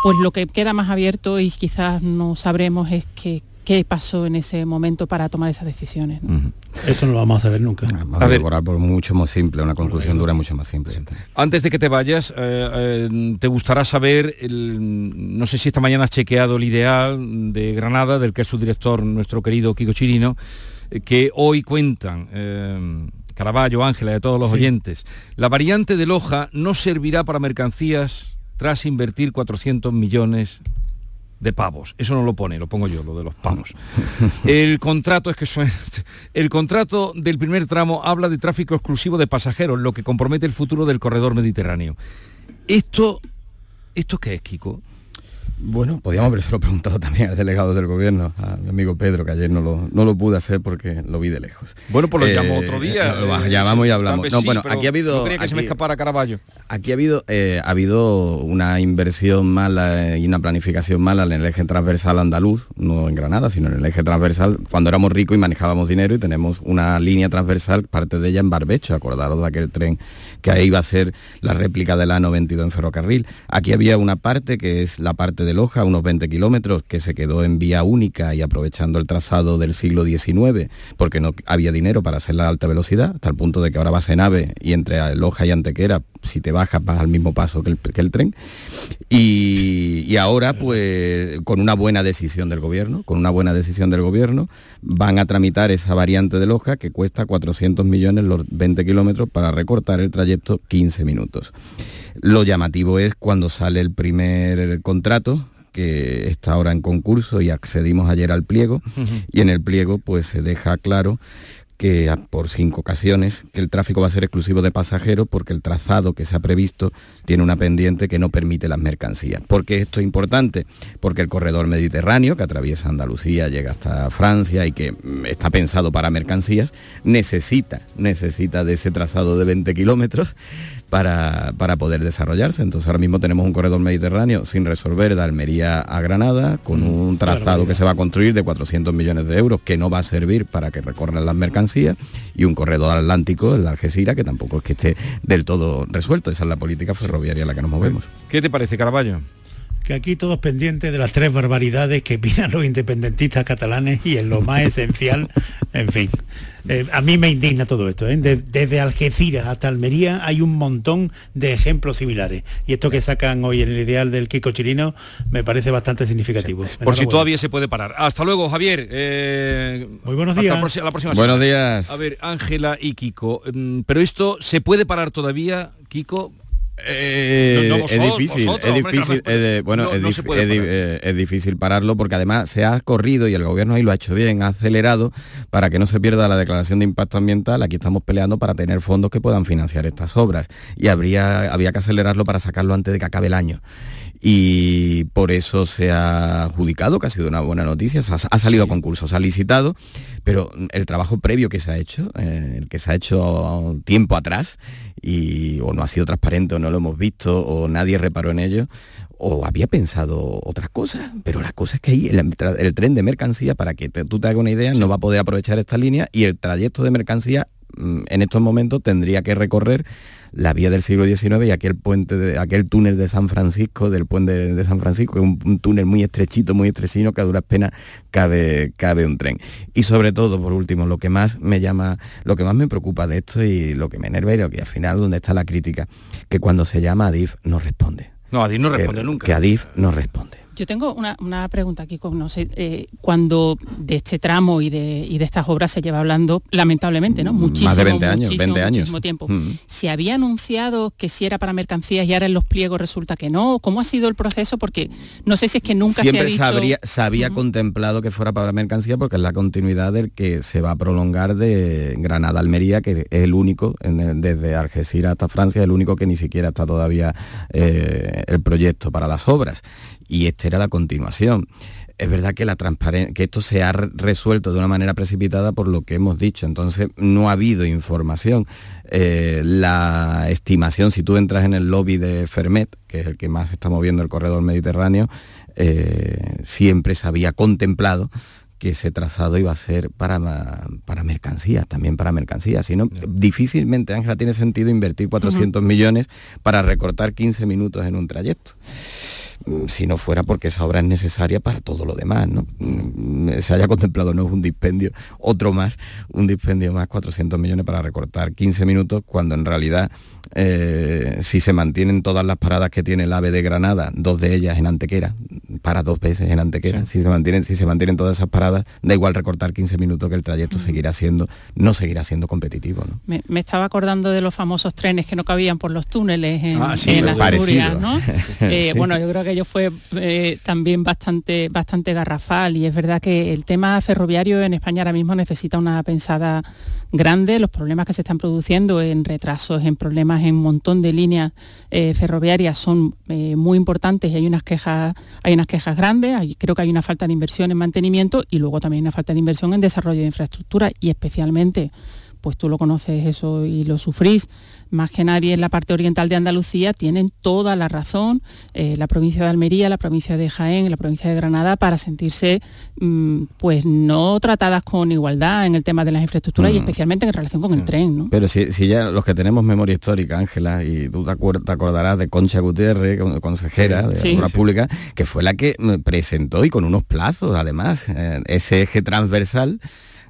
pues lo que queda más abierto y quizás no sabremos es que- qué pasó en ese momento para tomar esas decisiones. ¿no? Eso no lo vamos a saber nunca. Vamos a, elaborar por mucho más simple, una conclusión dura mucho más simple. Antes de que te vayas, eh, eh, te gustará saber, el- no sé si esta mañana has chequeado el ideal de Granada, del que es su director, nuestro querido Kiko Chirino, eh, que hoy cuentan, eh, Caraballo, Ángela, de todos los Sí. oyentes, la variante de Loja no servirá para mercancías tras invertir 400 millones de pavos. Eso no lo pone, lo pongo yo, lo de los pavos. El contrato es que suena- el contrato del primer tramo habla de tráfico exclusivo de pasajeros, lo que compromete el futuro del corredor mediterráneo. Esto, ¿esto qué es, Kiko? Bueno, podríamos habérselo preguntado también al delegado del gobierno, a mi amigo Pedro, que ayer no lo, no lo pude hacer porque lo vi de lejos. Bueno, pues lo Eh, llamo otro día. eh, llamamos y sí, hablamos. No, sí, bueno, aquí ha habido... No quería que se me aquí- escapara Caraballo. Aquí ha habido, eh, ha habido una inversión mala y una planificación mala en el eje transversal andaluz, no en Granada, sino en el eje transversal, cuando éramos ricos y manejábamos dinero y tenemos una línea transversal, parte de ella en Barbecho, acordaros de aquel tren que ahí iba a ser la réplica de la 92 en ferrocarril. Aquí había una parte que es la parte de Loja, unos 20 kilómetros, que se quedó en vía única y aprovechando el trazado del siglo XIX, porque no había dinero para hacer la alta velocidad, hasta el punto de que ahora va a nave y entre Loja y Antequera, si te bajas vas al mismo paso que el, que el tren. Y, y ahora, pues, con una buena decisión del gobierno, con una buena decisión del gobierno, van a tramitar esa variante de Loja que cuesta 400 millones los 20 kilómetros para recortar el trayecto 15 minutos. Lo llamativo es cuando sale el primer contrato, que está ahora en concurso y accedimos ayer al pliego, y en el pliego pues se deja claro que por cinco ocasiones que el tráfico va a ser exclusivo de pasajeros porque el trazado que se ha previsto tiene una pendiente que no permite las mercancías. ¿Por qué esto es importante? Porque el corredor mediterráneo que atraviesa Andalucía, llega hasta Francia y que mm, está pensado para mercancías, necesita, necesita de ese trazado de 20 kilómetros para, para poder desarrollarse. Entonces ahora mismo tenemos un corredor mediterráneo sin resolver de Almería a Granada, con un trazado que se va a construir de 400 millones de euros, que no va a servir para que recorran las mercancías, y un corredor atlántico, el de Algeciras, que tampoco es que esté del todo resuelto. Esa es la política ferroviaria en la que nos movemos. ¿Qué te parece, Caraballo? Que aquí todos pendientes de las tres barbaridades que pidan los independentistas catalanes y en lo más esencial, en fin. Eh, a mí me indigna todo esto. ¿eh? De- desde Algeciras hasta Almería hay un montón de ejemplos similares. Y esto que sacan hoy en el ideal del Kiko Chirino me parece bastante significativo. Por si todavía se puede parar. Hasta luego, Javier. Muy buenos días. la próxima Buenos días. A ver, Ángela y Kiko. mm, Pero esto, ¿se puede parar todavía, Kiko? Eh, No, no, es difícil, vosotros, es difícil, es de- bueno, no- es, dif- es eh, es difícil pararlo porque además se ha corrido y el gobierno ahí lo ha hecho bien, ha acelerado para que no se pierda la declaración de impacto ambiental. Aquí estamos peleando para tener fondos que puedan financiar estas obras y habría, había que acelerarlo para sacarlo antes de que acabe el año. Y por eso se ha adjudicado, que ha sido una buena noticia, se ha, ha salido a concurso, se ha licitado, pero el trabajo previo que se ha hecho, eh, el que se ha hecho tiempo atrás, y o no ha sido transparente o no lo hemos visto o nadie reparó en ello o había pensado otras cosas. Pero la cosa es que ahí el, tren de mercancía para que te- tú te hagas una idea no va a poder aprovechar esta línea y el trayecto de mercancía mm, en estos momentos tendría que recorrer la vía del siglo XIX y aquel puente de, aquel túnel de San Francisco del puente de, de San Francisco un, un túnel muy estrechito muy estrechino que a duras penas cabe cabe un tren. Y sobre todo por último lo que más me llama lo que más me preocupa de esto y lo que me enerva y lo que al final donde está la crítica que cuando se llama a DIF no responde. No, Adif no Que- responde nunca. que Adif no responde Yo tengo una, pregunta aquí, con, no sé, eh, cuando de este tramo y de, y de estas obras se lleva hablando, lamentablemente, ¿no? Muchísimo, Más de 20 años, 20 años. Muchísimo tiempo. Mm. ¿Se había anunciado que si era para mercancías y ahora en los pliegos resulta que no? ¿Cómo ha sido el proceso? Porque no sé si es que nunca se ha dicho... se había contemplado que fuera para mercancía porque es la continuidad del que se va a prolongar de Granada a Almería, que es el único, desde Algeciras hasta Francia, el único que ni siquiera está todavía eh, el proyecto para las obras y esta era la continuación. Es verdad que, la que esto se ha resuelto de una manera precipitada por lo que hemos dicho, entonces no ha habido información. Eh, la estimación, si tú entras en el lobby de Fermet, que es el que más está moviendo el corredor mediterráneo, eh, siempre se había contemplado que ese trazado iba a ser para, para mercancías, también para mercancías. Si no, difícilmente, Ángela, tiene sentido invertir 400 millones para recortar 15 minutos en un trayecto. Mm, si no fuera porque esa obra es necesaria para todo lo demás, ¿no? Mm, se haya contemplado, no es un dispendio, otro más, un dispendio más, 400 millones para recortar 15 minutos, cuando en realidad eh, si se mantienen todas las paradas que tiene el AVE de Granada, dos de ellas en Antequera, para dos veces en Antequera, si, se mantienen, si se mantienen todas esas paradas, da igual recortar 15 minutos que el trayecto seguirá siendo, no seguirá siendo competitivo. Me, estaba acordando de los famosos trenes que no cabían por los túneles en, ah, Asturias, ¿no? Eh, bueno, yo creo que ello fue eh, también bastante, bastante garrafal. Y es verdad que el tema ferroviario en España ahora mismo necesita una pensada grande, los problemas que se están produciendo en retrasos, en problemas en un montón de líneas eh, ferroviarias son eh, muy importantes y hay unas quejas, hay unas quejas grandes, creo que hay una falta de inversión en mantenimiento y luego también una falta de inversión en desarrollo de infraestructura y especialmente pues tú lo conoces eso y lo sufrís, más que nadie en la parte oriental de Andalucía, tienen toda la razón. Eh, la provincia de Almería, la provincia de Jaén, la provincia de Granada para sentirse mm, pues no tratadas con igualdad en el tema de las infraestructuras y especialmente en relación con el tren. ¿no? Pero si, ya los que tenemos memoria histórica, Ángela, y tú te, acordarás de Concha Gutiérrez, consejera de Obras Pública, que fue la que mm, presentó y con unos plazos además eh, ese eje transversal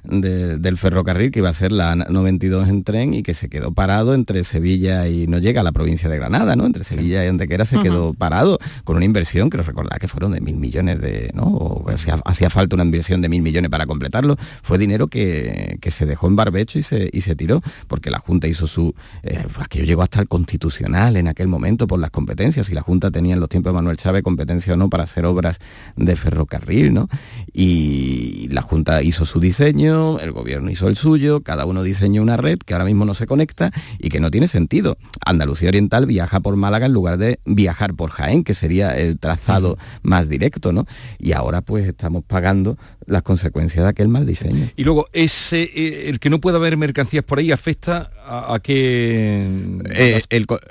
del ferrocarril que iba a ser la 92 en tren y que se quedó parado entre Sevilla y no llega a la provincia de Granada, ¿no? Entre Sevilla y Antequera se quedó parado con una inversión, que recordar que fueron de mil millones de, ¿no? O hacía, falta una inversión de mil millones para completarlo. Fue dinero que, se dejó en barbecho y se, y se tiró, porque la Junta hizo su... Eh, aquello llegó hasta el constitucional en aquel momento por las competencias, y la Junta tenía en los tiempos de Manuel Chávez competencia o no para hacer obras de ferrocarril, ¿no? Y la Junta hizo su diseño, el gobierno hizo el suyo, cada uno diseñó una red que ahora mismo no se conecta y que no tiene sentido. Andalucía Oriental viaja por Málaga en lugar de viajar por Jaén, que sería el trazado más directo, ¿no? Y ahora pues estamos pagando las consecuencias de aquel mal diseño. Y luego, ese, eh, el que no pueda haber mercancías por ahí afecta a, qué... Eh,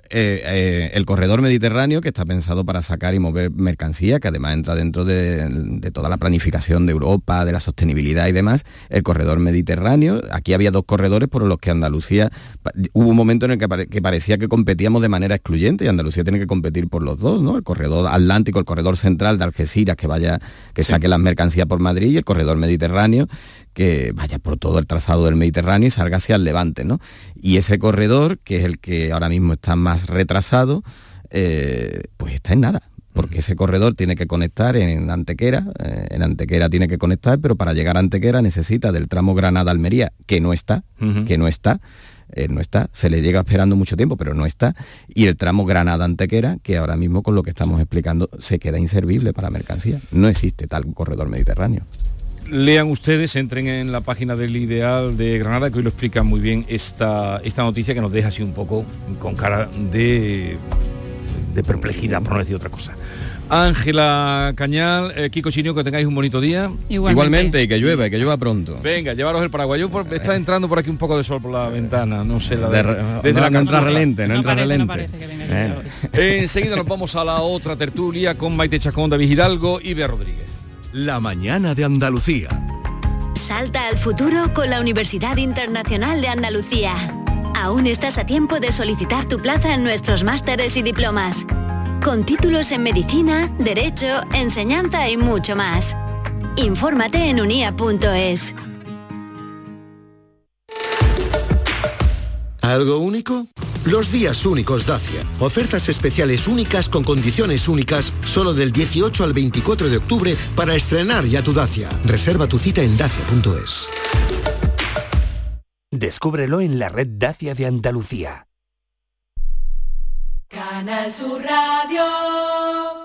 eh, el, corredor mediterráneo, que está pensado para sacar y mover mercancía, que además entra dentro de, toda la planificación de Europa, de la sostenibilidad y demás, el corredor mediterráneo, aquí había dos corredores por los que Andalucía, hubo un momento en el que, parecía que competíamos de manera excluyente y Andalucía tiene que competir por los dos, ¿no? El corredor atlántico, el corredor central de Algeciras, que vaya, que saque las mercancías por Madrid y corredor mediterráneo que vaya por todo el trazado del Mediterráneo y salga hacia el Levante, ¿no? Y ese corredor, que es el que ahora mismo está más retrasado, eh, pues está en nada porque ese corredor tiene que conectar en Antequera, eh, en Antequera tiene que conectar, pero para llegar a Antequera necesita del tramo Granada-Almería, que no está, que no está, eh, no está, se le llega esperando mucho tiempo, pero no está, y el tramo Granada-Antequera, que ahora mismo con lo que estamos explicando se queda inservible para mercancía. No existe tal corredor mediterráneo. Lean ustedes, entren en la página del Ideal de Granada, que hoy lo explica muy bien esta, esta noticia que nos deja así un poco con cara de, de perplejidad, por no decir otra cosa. Ángela Cañal, eh, Kiko Chinio, que tengáis un bonito día. Igualmente. y que llueva, y que llueva pronto. Venga, llevaros el paraguas. está entrando por aquí un poco de sol por la ventana, no sé, la de, desde la no entra relente, no, entra relente. enseguida nos vamos a la otra tertulia con Maite Chacón, David Hidalgo y Bea Rodríguez. La mañana de Andalucía. Salta al futuro con la Universidad Internacional de Andalucía. Aún estás a tiempo de solicitar tu plaza en nuestros másteres y diplomas con títulos en medicina, derecho, enseñanza y mucho más. Infórmate en unia.es. ¿Algo único? Los días únicos Dacia. Ofertas especiales únicas con condiciones únicas solo del 18 al 24 de octubre para estrenar ya tu Dacia. Reserva tu cita en dacia.es. Descúbrelo en la red Dacia de Andalucía. Canal Sur Radio.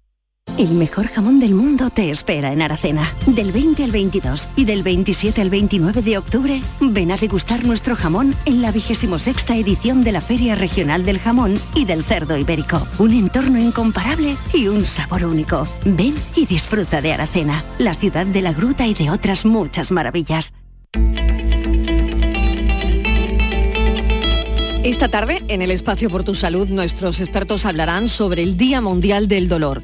El mejor jamón del mundo te espera en Aracena. Del 20 al 22 y del 27 al 29 de octubre, ven a degustar nuestro jamón en la 26 edición de la Feria Regional del Jamón y del Cerdo Ibérico. Un entorno incomparable y un sabor único. Ven y disfruta de Aracena, la ciudad de la gruta y de otras muchas maravillas. Esta tarde, en el espacio por tu salud, nuestros expertos hablarán sobre el Día Mundial del Dolor.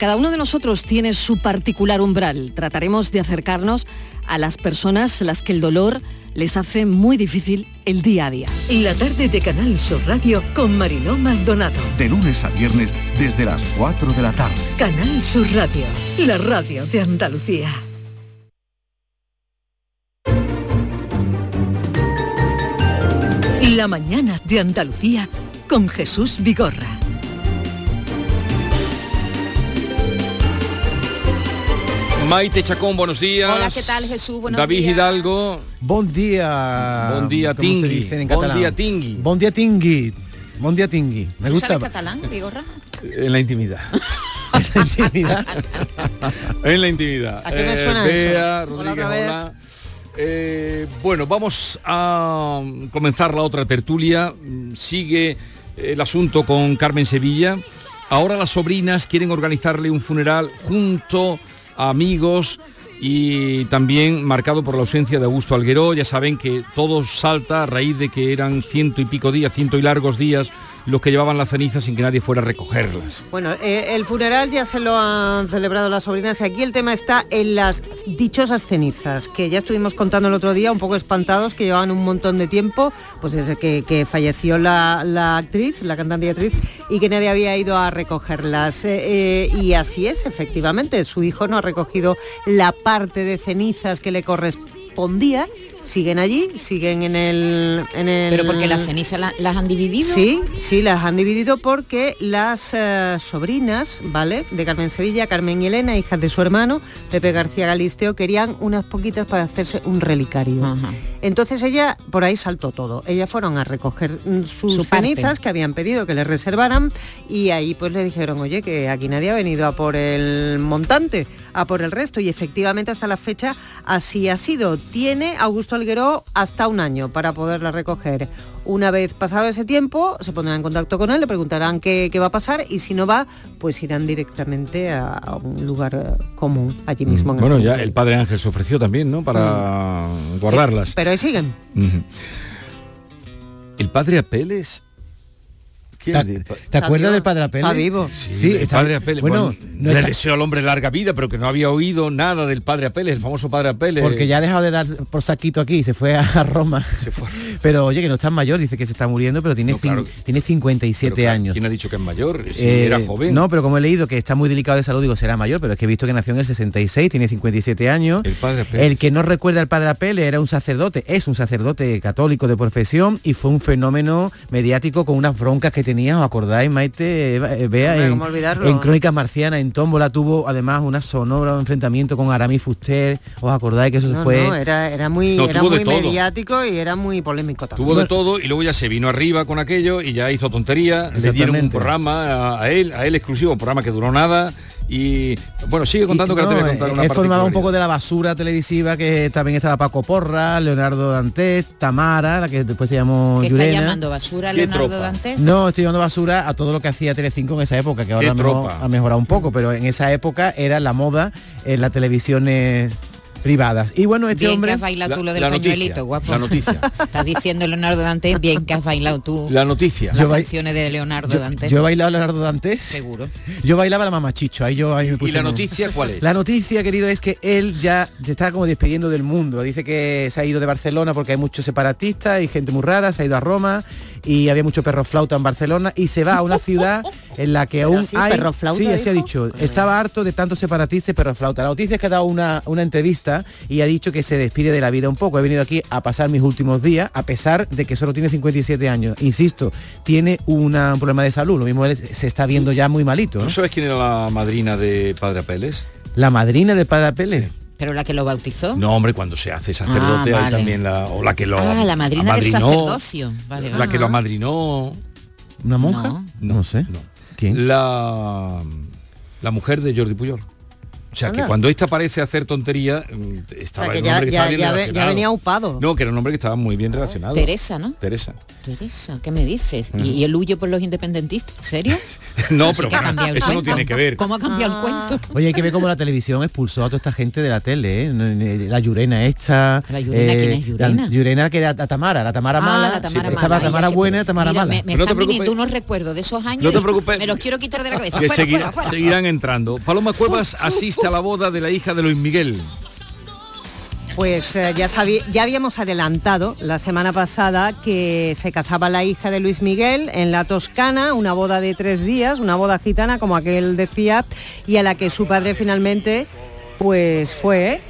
Cada uno de nosotros tiene su particular umbral. Trataremos de acercarnos a las personas a las que el dolor les hace muy difícil el día a día. La tarde de Canal Sur Radio con Mariló Maldonado. De lunes a viernes desde las 4 de la tarde. Canal Sur Radio, la radio de Andalucía. La mañana de Andalucía con Jesús Vigorra. Maite Chacón, buenos días. Hola, ¿qué tal Jesús? Buenos David días. Hidalgo. Bon día. Bon día, ¿cómo se Tingui. en catalán? día, Tingui. Bon día tingui. Bon día tingui. Me ¿Tú gusta. sabes catalán, Vigorra? En la intimidad. intimidad. en la intimidad. ¿A qué me Eh, suena Bea, eso? Rodríguez, Hola. Eh, bueno, vamos a comenzar la otra tertulia. Mm, Sigue el asunto con Carmen Sevilla. Ahora las sobrinas quieren organizarle un funeral junto a amigos y también marcado por la ausencia de Augusto Algueró. Ya saben que todo salta a raíz de que eran ciento y pico días, ciento y largos días los que llevaban las cenizas sin que nadie fuera a recogerlas. Bueno, eh, el funeral ya se lo han celebrado las sobrinas y aquí el tema está en las dichosas cenizas, que ya estuvimos contando el otro día, un poco espantados, que llevaban un montón de tiempo, pues desde que, falleció la, la actriz, la cantante y actriz, y que nadie había ido a recogerlas. Eh, eh, y así es, efectivamente, su hijo no ha recogido la parte de cenizas que le correspondía. Siguen allí, siguen en el... En el Pero porque las cenizas la- las han dividido. Sí, sí, las han dividido porque las eh, sobrinas, ¿vale? De Carmen Sevilla, Carmen y Elena, hijas de su hermano, Pepe García Galisteo, querían unas poquitas para hacerse un relicario. Entonces ella, por ahí saltó todo. Ellas fueron a recoger mm, sus Su parte. cenizas que habían pedido que les reservaran y ahí pues le dijeron, oye, que aquí nadie ha venido a por el montante, a por el resto. Y efectivamente hasta la fecha así ha sido. Tiene Augusto Algueró hasta un año para poderla recoger. Una vez pasado ese tiempo, se pondrán en contacto con él, le preguntarán qué, qué va a pasar y si no va, pues irán directamente a, a un lugar eh, común, allí mismo. en el Bueno, ya el padre Ángel se ofreció también, ¿no? Para guardarlas. Pero ahí siguen. El padre Apeles. ¿Te acuerdas del padre Apele? Está vivo. Sí, está- padre Apeles. Bueno, Bueno, no le está- deseo al hombre larga vida, pero que no había oído nada del padre Apeles, el famoso padre Apeles. Porque ya ha dejado de dar por saquito aquí, se fue a Roma. Pero oye, que no está mayor, dice que se está muriendo, pero tiene, No, claro. tiene 57 Pero, claro, años. ¿Quién ha dicho que es mayor? Si Eh, era joven. No, pero como he leído que está muy delicado de salud, digo, será mayor, pero es que he visto que nació en el 66, tiene 57 años. El padre Apeles. El que no recuerda al padre Apele era un sacerdote, es un sacerdote católico de profesión y fue un fenómeno mediático con unas broncas que tenía, ¿os acordáis, Maite? Eva- eh, Vea, Hombre, en, en Crónicas Marcianas, en Tómbola tuvo además una sonora enfrentamiento con Aramis Fuster, ¿os acordáis que eso No, fue... no, era, era muy, No, era muy mediático y era muy polémico también. Tuvo de todo y luego ya se vino arriba con aquello y ya hizo tontería. Le dieron un programa a, a él, a él exclusivo, un programa que duró nada Y bueno, sigue contando que no, ahora te voy a contar una he formado un poco de la basura televisiva que también estaba Paco Porra, Leonardo Dantes, Tamara, la que después se llamó ¿Qué está Yurena. llamando basura ¿Qué Leonardo? Dantes? No, estoy llevando basura a todo lo que hacía Telecinco en esa época, que ahora tropa. ha mejorado un poco, pero en esa época era la moda en las televisiones privadas. Y bueno, este bien hombre... que has bailado tú lo del pañuelito, guapo. la noticia. Estás diciendo Leonardo Dantes, bien que has bailado tú La noticia. las Yo canciones de Leonardo Yo, Dantes. yo he bailado Leonardo Dantes. Seguro. Yo bailaba la mamachicho, ahí yo ahí me puse la muy- noticia cuál es? La noticia, querido, es que él ya se está como despidiendo del mundo. Dice que se ha ido de Barcelona porque hay muchos separatistas y gente muy rara, se ha ido a Roma y había mucho perro flauta en Barcelona y se va a una ciudad en la que aún sí, hay... perro flauta, sí, así ha dicho. Estaba harto de tantos separatistas y perro flauta. La noticia es que ha dado una, una entrevista y ha dicho que se despide de la vida un poco. He venido aquí a pasar mis últimos días, a pesar de que solo tiene 57 años. Insisto, tiene una- un problema de salud. Lo mismo él se está viendo ya muy malito. ¿no? ¿Tú sabes quién era la madrina de Padre Apeles? La madrina de Padre Pérez. Pero la que lo bautizó. No, hombre, cuando se hace sacerdote Ah, hay también la o la que lo Ah, la madrina del amadrinó, sacerdocio. Vale, La que lo amadrinó. ¿Una monja? No. No, sé. ¿Quién? La la mujer de Jordi Puyol. O sea, que cuando esta parece hacer tontería, mm, estaba O sea, que el ya- hombre que ya- estaba bien ya ve- ya relacionado. venía upado. No, que era un hombre que estaba muy bien relacionado. Teresa, ¿no? Teresa. Teresa, ¿qué me dices? ¿Y, y el huyo por los independentistas? ¿En serio? No, pero bueno, eso no tiene que ver. ¿Cómo ha cambiado el cuento? Oye, hay que ver cómo la televisión expulsó a toda esta gente de la tele, ¿eh? La Llurena esta. ¿La Llurena? ¿Quién es Llurena? La Llurena que era la Tamara, la Tamara Ah, mala. la Tamara sí, Estaba. Tamara Ay, buena, Tamara Mira, mala. Me, me están viniendo unos recuerdos de esos años No te preocupes. me los quiero quitar de la cabeza. que seguirán entrando. Paloma Cuevas asiste a la boda de la hija de Luis Miguel. Pues eh, ya, ya habíamos adelantado la semana pasada que se casaba la hija de Luis Miguel en la Toscana, una boda de tres días, una boda gitana como aquel decía, y a la que su padre finalmente pues fue.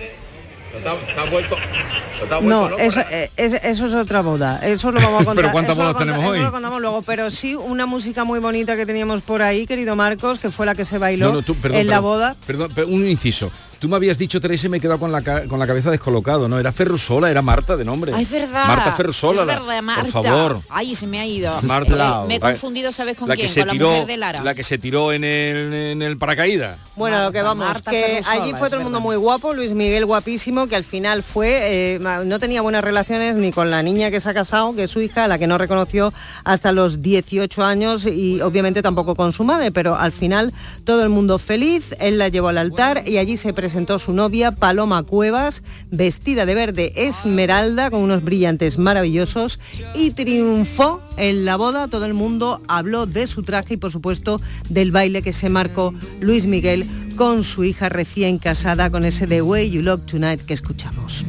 No, eso, eh, es- eso es otra boda. Eso lo vamos a contar. Pero ¿cuántas eso bodas tenemos eso hoy? lo contamos luego. Pero sí una música muy bonita que teníamos por ahí, querido Marcos, que fue la que se bailó No, no, tú, perdón, en la perdón, boda. Perdón, pero un inciso. Tú me habías dicho, Teresa, y me he quedado con la, con la cabeza descolocado, ¿no? Era Ferrusola, era Marta de nombre. Ay, es verdad. Marta Ferrusola. Es la- verdad, Marta. Por favor. Ay, se me ha ido. Marta. Eh, me he confundido, ¿sabes con la quién? que se con tiró, la mujer de Lara. La que se tiró en el, en el paracaídas. Bueno, lo que vamos, Marta que Ferrusola, allí fue todo el mundo muy guapo, Luis Miguel guapísimo, que al final fue, eh, no tenía buenas relaciones ni con la niña que se ha casado, que es su hija, la que no reconoció hasta los 18 años y obviamente tampoco con su madre, pero al final todo el mundo feliz, él la llevó al altar y allí se presentó su novia, Paloma Cuevas, vestida de verde esmeralda, con unos brillantes maravillosos y triunfó en la boda, todo el mundo habló de su traje y por supuesto del baile que se marcó Luis Miguel con su hija recién casada con ese The Way You Look Tonight que escuchamos.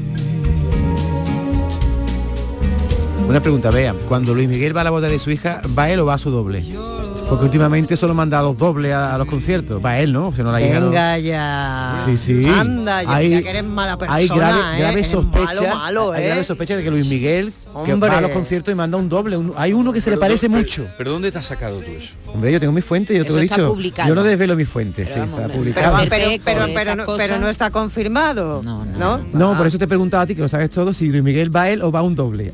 Una pregunta, vea, cuando Luis Miguel va a la boda de su hija, ¿va él o va a su doble? Porque últimamente solo manda a los dobles a, a los conciertos. Va él, ¿no? O sea, no la no- Venga ya. Sí, sí. Anda, ya, Hay- ya que eres mala persona. Hay grave, ¿eh? grave Eres sospecha, Malo, malo, hay ¿eh? grave sospecha de que Luis Miguel que va a los conciertos y manda un doble. un- hay uno que se le parece pero- mucho. ¿Pero dónde te has sacado tú eso? Hombre, yo tengo mi fuente, yo te lo he dicho. publicado. Yo no desvelo mi fuente, sí, está Pero, publicado. no, pero no está confirmado. No, no. No, por eso te he preguntado a ti, que lo sabes todo, si Luis Miguel va él o va un doble.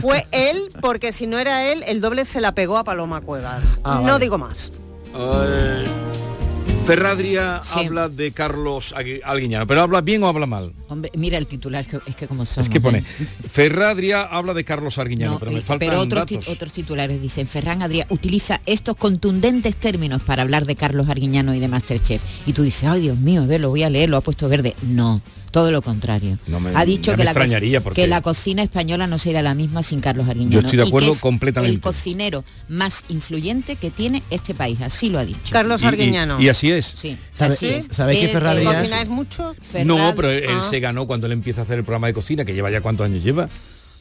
Fue, él, porque si no era él, el doble se la pegó a Paloma Cuevas. Ah, no vale. digo más. Eh, Ferradria Sí. habla de Carlos Alguiñano, pero habla bien o habla mal. Hombre, mira el titular, que- es que como son. Es que pone, Ferradria habla de Carlos Arguiñano, pero me faltan pero otros, ti- datos. otros titulares dicen, Ferran Adrià utiliza estos contundentes términos para hablar de Carlos Arguiñano y de Masterchef. Y tú dices, ay Dios mío, a ver, lo voy a leer, lo ha puesto verde. No, todo lo contrario. No me- ha dicho que me la, co- extrañaría porque- que la cocina española no sería la misma sin Carlos Arguiñano. Yo estoy de y que acuerdo es completamente. El cocinero más influyente que tiene este país, así lo ha dicho. Carlos Y- y- Arguiñano. Y, así es. Sí, ¿Sabe- así es. sabéis que Él- Ferradria- él- ¿Cocináis mucho? No, pero él Ah. se ganó cuando él empieza a hacer el programa de cocina, que lleva ya cuántos años lleva.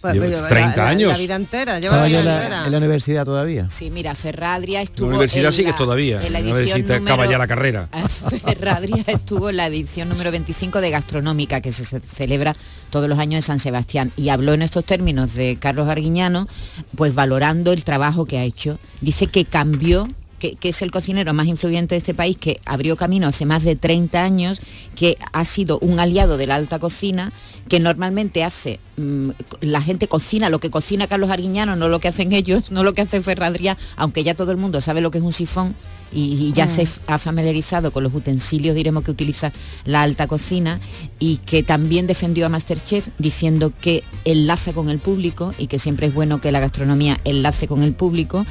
Pues, Lleva pues, 30 la- la- años. La vida entera, lleva Estaba la yo vida en la, entera. en la universidad todavía. Sí, mira, Ferradria La estuvo universidad en sigues la- todavía. en la A ver si edición te acaba número- ya la carrera. Ferradria estuvo en la edición número 25 de Gastronómica que se ce- celebra todos los años en San Sebastián y habló en estos términos de Carlos Arguiñano, pues valorando el trabajo que ha hecho. Dice que cambió que, es el cocinero más influyente de este país, que abrió camino hace más de 30 años, que ha sido un aliado de la alta cocina, que normalmente hace, mm, la gente cocina lo que cocina Carlos Arguiñano, no lo que hacen ellos, no lo que hace Ferradría, aunque ya todo el mundo sabe lo que es un sifón y, y ya Mm. se ha familiarizado con los utensilios, diremos, que utiliza la alta cocina y que también defendió a Masterchef diciendo que enlaza con el público y que siempre es bueno que la gastronomía enlace con el público.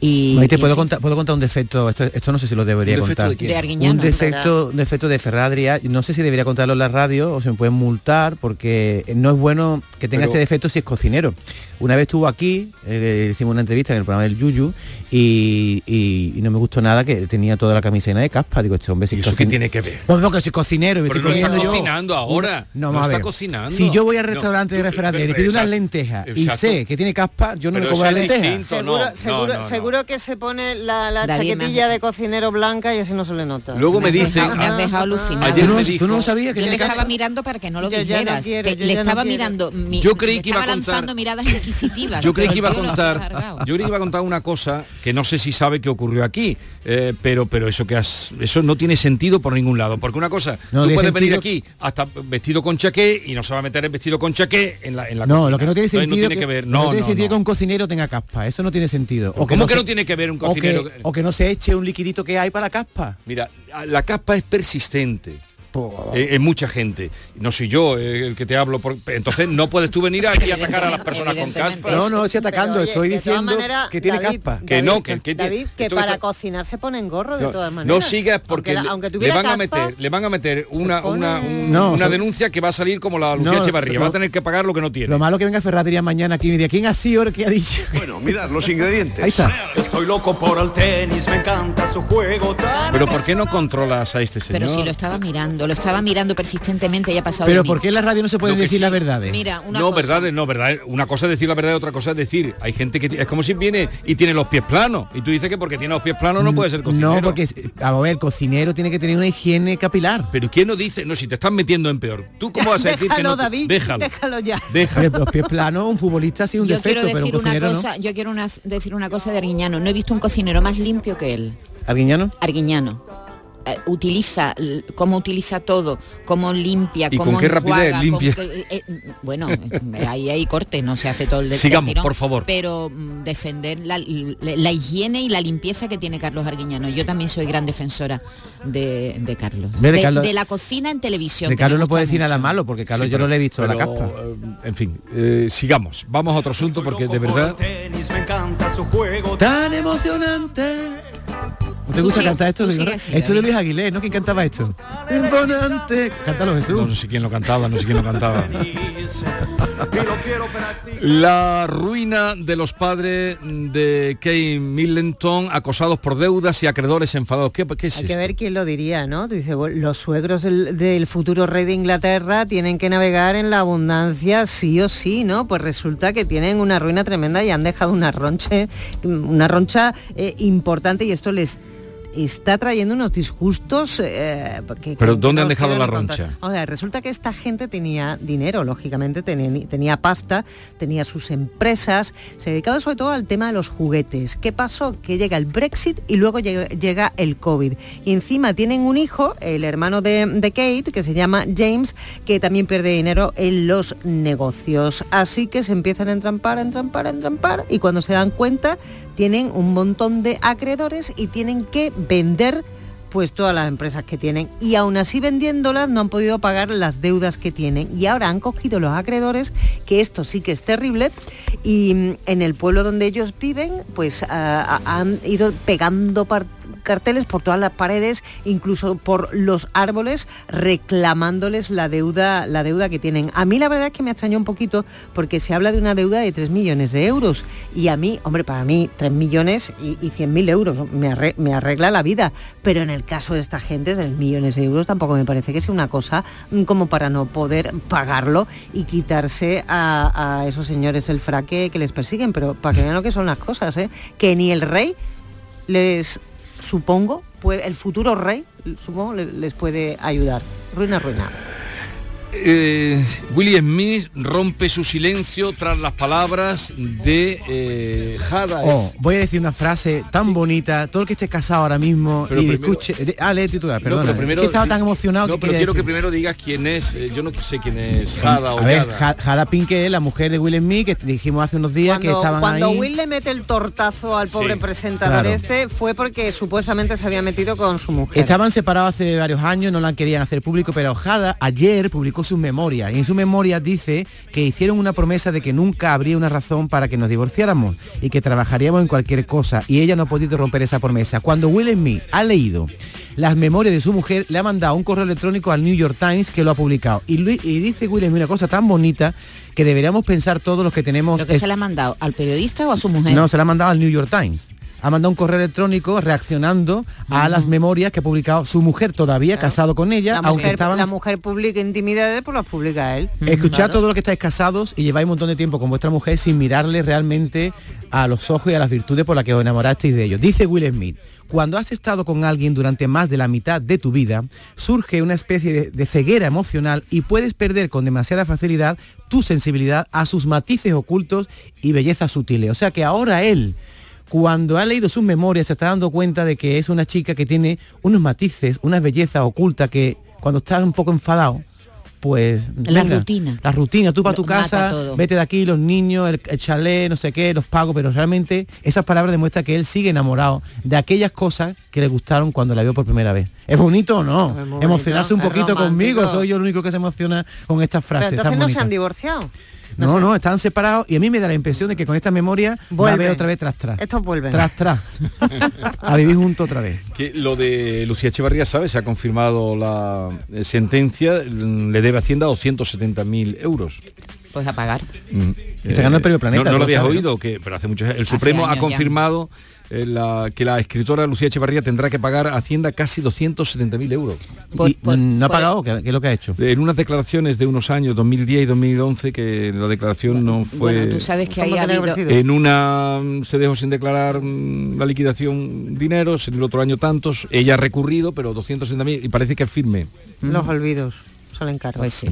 Y, Maite, y, ¿puedo contar, puedo contar un defecto, esto, esto no sé si lo debería ¿Un defecto contar. de quién? De Arguiñano. un defecto, defecto de Ferradria, no sé si debería contarlo en la radio o se me pueden multar porque no es bueno que tenga Pero- este defecto si es cocinero. Una vez estuvo aquí, eh, hicimos una entrevista en el programa del Yuyu y, y- y no me gustó nada que tenía toda la camisa llena de caspa. Digo, este hombre si ¿Y eso qué tiene que ver? Pues porque soy cocinero y me estoy no está cocinando yo. cocinando ahora, no a está ver. cocinando. Si yo voy al No, restaurante de tú- Ferradria y le pido unas lentejas y sé que tiene caspa, yo no Pero le cobro eso las lentejas. Seguro, no, no, seguro, no, no. seguro que se pone la, chaquetilla de cocinero blanca y así no se le nota. Luego me dicen- dejado- me has dejado alucinado. Ayer ¿Tú no- no sabías que Yo le estaba mirando para que no lo no dijeras. le no estaba mirando. mi- Yo creí que iba a lanzando miradas inquisitivas. Yo creí que iba a contar, yo creí que iba a contar una cosa que no sé si sabe que ocurrió aquí, eh, pero pero eso que has, eso no tiene sentido por ningún lado, porque una cosa, No tú puedes venir aquí hasta vestido con chaqué y no se va a meter el vestido con chaqué en la en la No, cocina. lo que no tiene Entonces, sentido no tiene que ver, no, tiene sentido que un cocinero tenga caspa, eso no tiene sentido. ¿Cómo que se- no tiene que ver un o que- cocinero? O que, no se eche un liquidito que hay para la caspa. Mira, la caspa es persistente. Eh, en mucha gente. No soy yo eh, el que te hablo, por- entonces no puedes tú venir aquí a atacar a las personas con caspa. No, no estoy atacando, Pero, oye, estoy diciendo maneras, que tiene David, caspa. Que no, que- que- David, que para está- cocinar se ponen gorro de No, todas maneras. no sigas porque aunque, la- le- aunque le, van a meter, le van a meter una, pone- una, un- No, una denuncia que va a salir como la Lucía No, Echevarría, va a tener que pagar lo que no tiene. Lo malo que venga Ferradria mañana aquí y me diga, ¿quién ha sido el que ha dicho? Bueno, mirad los ingredientes. Ahí está. Estoy loco por el tenis, me encanta su juego. Pero ¿por qué no controlas a este señor? Pero si lo estaba mirando, lo estaba mirando persistentemente y ha pasado Pero de. ¿por qué en la radio no se pueden que decir sí- las verdades? Mira, una no, cosa. verdad, no, verdad. Una cosa es decir la verdad y otra cosa es decir, hay gente que es como si viene y tiene los pies planos y tú dices que porque tiene los pies planos no puede ser cocinero. No, porque a ver, el cocinero tiene que tener una higiene capilar. Pero ¿quién no dice? No, si te estás metiendo en peor. ¿Tú cómo vas a decir que déjalo, no? te- David, Déjalo. déjalo ya. Déjalo. Los pies planos, un futbolista sí un yo defecto, quiero pero un decir una cocinero cosa, yo quiero una- decir una cosa de Arguiñano. No he visto un cocinero más limpio que él. no. ¿Arguiñano? Arguiñano. Eh, utiliza cómo utiliza todo, cómo limpia, ¿Y con cómo rapidez enjuaga, limpia? con qué- eh, eh, bueno, eh, ahí hay corte, no se hace todo el del Sigamos, tirón, por favor. Pero mm, defender la, la higiene y la limpieza que tiene Carlos Arguiñano. Yo también soy gran defensora de, de Carlos. De De, Carlos- de la cocina en televisión. De Carlos no puede decir nada malo, porque Carlos Sí, yo pero- no le he visto la pero, caspa. eh, en fin, eh, sigamos. Vamos a otro asunto porque de verdad... Tenis, me encanta su juego Tan emocionante. ¿No te gusta cantar esto? sigue así, esto es de. Luis Aguilé, ¿no? ¿Quién cantaba esto? Imponente. Cántalo Jesús. No, no sé quién lo cantaba, no sé quién lo cantaba. La ruina de los padres de Kate Middleton acosados por deudas y acreedores enfadados. ¿Qué, qué es Hay que esto? ver quién lo diría, ¿no? Tú dices, bueno, los suegros del, del futuro rey de Inglaterra tienen que navegar en la abundancia sí o sí, ¿no? Pues resulta que tienen una ruina tremenda y han dejado una ronche, una roncha eh, importante y esto les está trayendo unos disgustos eh, que- Pero que ¿dónde no han dejado la roncha? O sea, resulta que esta gente tenía dinero, lógicamente, tenía, tenía pasta, tenía sus empresas, se dedicaba sobre todo al tema de los juguetes. ¿Qué pasó? Que llega el Brexit y luego llega, llega el COVID. Y encima tienen un hijo, el hermano de, de Kate, que se llama James, que también pierde dinero en los negocios. Así que se empiezan a entrampar, a entrampar, a entrampar y cuando se dan cuenta tienen un montón de acreedores y tienen que vender pues todas las empresas que tienen y aún así vendiéndolas no han podido pagar las deudas que tienen. Y ahora han cogido los acreedores que esto sí que es terrible y mm, en el pueblo donde ellos viven pues ah, ah, han ido pegando carteles por todas las paredes incluso por los árboles reclamándoles la deuda la deuda que tienen. A mí la verdad es que me extrañó un poquito porque se habla de una deuda de 3 millones de euros. Y a mí hombre para mí 3 millones y, y 100 mil euros me arregla la vida. Pero en el caso de esta gente, de millones de euros, tampoco me parece que sea una cosa mm, como para no poder pagarlo y quitarse a, esos señores el fraque que les persiguen. Pero para que vean lo que son las cosas, ¿eh? que ni el rey les, supongo, puede, el futuro rey, supongo, le- les puede ayudar. Ruina, ruina. Eh, Willie Smith rompe su silencio tras las palabras de eh, Jada. Oh, voy a decir una frase tan bonita. Todo el que esté casado ahora mismo Pero y primero- escuche. de- Ah, lee el titular, No, pero primero- es que estaba tan emocionado No, que pero quiero que primero digas quién es. eh, yo no sé quién es Jada o A ver, Yada. Ja- Jada Pinkett, la mujer de Will Smith, que dijimos hace unos días que estaban cuando ahí. Will le mete el tortazo al pobre Sí, presentador claro. este fue porque supuestamente se había metido con su mujer. Estaban separados hace varios años, no la querían hacer público, pero Jada ayer publicó sus memorias y en su memoria dice que hicieron una promesa de que nunca habría una razón para que nos divorciáramos y que trabajaríamos en cualquier cosa y ella no ha podido romper esa promesa. Cuando Will Smith ha leído las memorias de su mujer, le ha mandado un correo electrónico al New York Times que lo ha publicado y, Lu- y dice Will Smith una cosa tan bonita que deberíamos pensar todos los que tenemos... ¿Lo que se le ha mandado? ¿Al periodista o a su mujer? No, se la ha mandado al New York Times. Ha mandado un correo electrónico reaccionando a las memorias que ha publicado su mujer todavía casado con ella, la, aunque mujer, estaban la mujer publica intimidades, pues las publica él. Escuchad Claro. todo lo que estáis casados y lleváis un montón de tiempo con vuestra mujer sin mirarle realmente a los ojos y a las virtudes por las que os enamorasteis de ellos. Dice Will Smith, cuando has estado con alguien durante más de la mitad de tu vida, surge una especie de, de ceguera emocional y puedes perder con demasiada facilidad tu sensibilidad a sus matices ocultos y bellezas sutiles. O sea que ahora él cuando ha leído sus memorias se está dando cuenta de que es una chica que tiene unos matices, unas bellezas ocultas que cuando estás un poco enfadado, pues... La rutina. La rutina, tú para tu casa, todo. vete de aquí, los niños, el, el chalet, no sé qué, los pago, pero realmente esas palabras demuestran que él sigue enamorado de aquellas cosas que le gustaron cuando la vio por primera vez. ¿Es bonito o no? Emocionarse bonito, un poquito conmigo, soy yo el único que se emociona con estas Pero frases. entonces no se han divorciado. No, no, están separados y a mí me da la impresión de que con esta memoria va a ver otra vez tras tras. Estos vuelven. Tras tras. a vivir juntos otra vez. Que lo de Lucía Echevarría, ¿sabes? Se ha confirmado la eh, sentencia, mm, le debe a Hacienda 270.000 euros. Pues a pagar. Mm. Está ganando el premio Planeta, No, no lo lo habías ¿no? oído, que, pero hace muchos El Supremo ha años confirmado eh, la- que la escritora Lucía Echevarría tendrá que pagar a Hacienda casi 270.000 euros. Y, mm, ¿No ha pagado? ¿Qué, qué es lo que ha hecho? En unas declaraciones de unos años, 2010 y 2011, que la declaración no fue... Bueno, tú sabes que ahí ha habido... En una mm, se dejó sin declarar mm, la liquidación dineros, en el otro año tantos. Ella ha recurrido, pero 260.000 y parece que es firme. Los olvidos salen caros. Pues sí,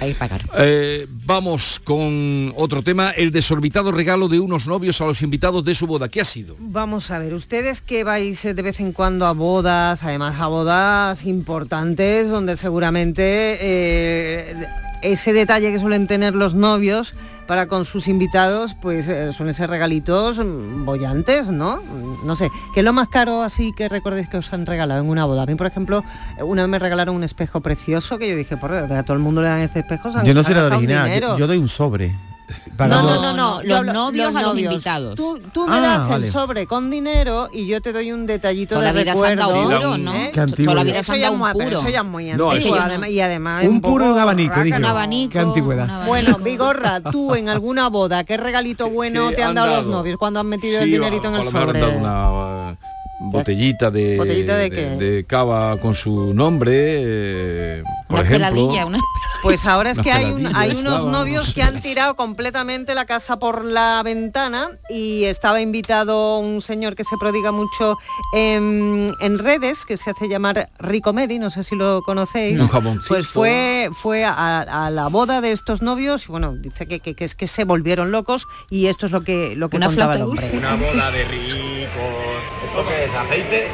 hay que pagar. Eh, vamos con otro tema, el desorbitado regalo de unos novios a los invitados de su boda. ¿Qué ha sido? Vamos a ver, ustedes que vais eh, de vez en cuando a bodas, además a bodas importantes, donde seguramente eh, ese detalle que suelen tener los novios para con sus invitados, pues eh, suelen ser regalitos bollantes, ¿no? No sé, ¿qué es lo más caro así que recordéis que os han regalado en una boda? A mí, por ejemplo, una vez me regalaron un espejo precioso que yo dije, por a todo el mundo le dan este espejo. han- Yo no soy la original, yo, yo doy un sobre. No, Pagando- no, no, no, Los novios a los novios. invitados. Tú, tú me Ah, das vale. el sobre con dinero y yo te doy un detallito Toda de la vida se han recuerdo. dado Sí, un- ¿no? Qué Toda la vida Eso un puro. eso ya es muy No, antiguo, eso- además- y además Un puro y un abanico, dije. Un abanico. Qué antigüedad. abanico. Bueno, Vigorra, tú en alguna boda, ¿qué regalito bueno ¿Qué te han han dado, los novios cuando han metido el dinerito en el sobre? han dado una eh, botellita de, ¿Botellita de qué? de cava con su nombre, eh, por Una ejemplo. peladilla, una... Pues ahora es que hay, un- peladillas, hay unos estaba, novios que han tirado completamente la casa por la ventana y estaba invitado un señor que se prodiga mucho en, en redes, que se hace llamar Rico Medi, no sé si lo conocéis. Jamoncito. Pues fue, fue a, a la boda de estos novios y bueno, dice que, que- que es que se volvieron locos y esto es lo que, lo que Una contaba el hombre. Una bola de ricos. ¿Esto qué es? ¿Aceite?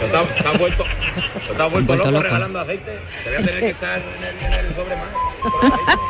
¿No te has, te has vuelto, te has vuelto Vuelto loco, loco. regalando aceite? Te voy a tener que estar en el, en el sobre más.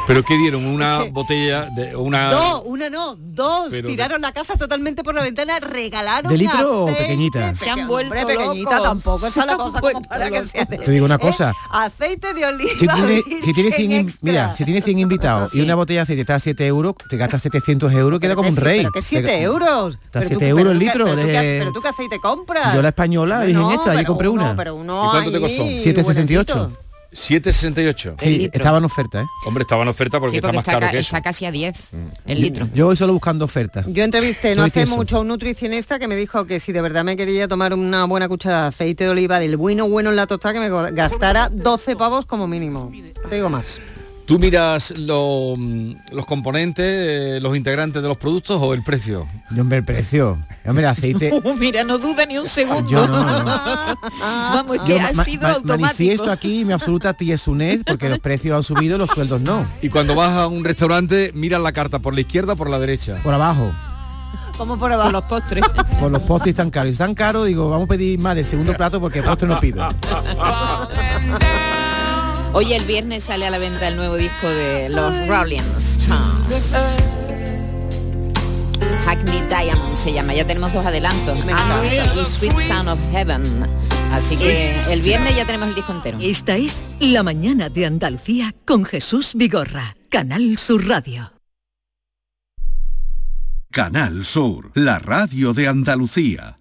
Pero ¿qué dieron? Una botella de una No, una no, dos. Pero- Tiraron la casa totalmente por la ventana, regalaron ¿De litro o aceite, pequeñita? Se han vuelto hombre, pequeñita locos. tampoco, esa es la cosa como para que sea de- Te digo una cosa. Eh, aceite de oliva. Si tiene, si tiene 100, in- mira, si tiene 100 invitados y una botella de aceite está a 7 euros, te gastas 700 euros, queda como un sí, rey. Pero que 7 Te- euros. Está Pero tú- 7 euros el litro Pero, tú qué- de- pero tú qué aceite compras. Yo la española, virgen allí pero compré uno, una. Pero uno ¿Y cuánto te costó? 7,68. buenecito. 7,68. Sí, estaba en oferta, ¿eh? Hombre, estaba en oferta porque, Sí, porque está está, más caro ca- que eso. está casi a 10 el litro. Yo voy solo buscando ofertas. Yo entrevisté no hace tieso. mucho a un nutricionista que me dijo que si de verdad me quería tomar una buena cuchara de aceite de oliva del bueno bueno en la tostada que me gastara 12 pavos como mínimo. No te digo más. ¿Tú miras lo- los componentes, los integrantes de los productos o el precio? Yo, hombre, el precio. Hombre, el aceite... Mira, no duda ni un segundo. Yo no, no. Vamos, que Yo ha ma- sido ma- automático. Manifiesto aquí mi absoluta tiesunez porque los precios han subido, los sueldos no. Y cuando vas a un restaurante, miras la carta por la izquierda o por la derecha. Por abajo. Como por abajo. los postres. Por los postres tan caros. Y tan caros, digo, vamos a pedir más del segundo plato porque postre no pido. Hoy el viernes sale a la venta el nuevo disco de los Rolling Stones. Hackney Diamond se llama, ya tenemos dos adelantos, y Sweet Sound of Heaven. Así que el viernes ya tenemos el disco entero. Esta es La Mañana de Andalucía con Jesús Vigorra, Canal Sur Radio. Canal Sur, la radio de Andalucía.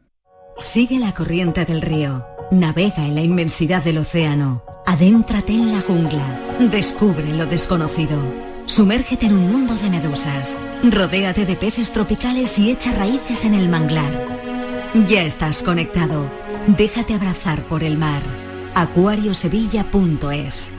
Sigue la corriente del río. Navega en la inmensidad del océano. Adéntrate en la jungla. Descubre lo desconocido. Sumérgete en un mundo de medusas. Rodéate de peces tropicales y echa raíces en el manglar. Ya estás conectado. Déjate abrazar por el mar. acuariosevilla.es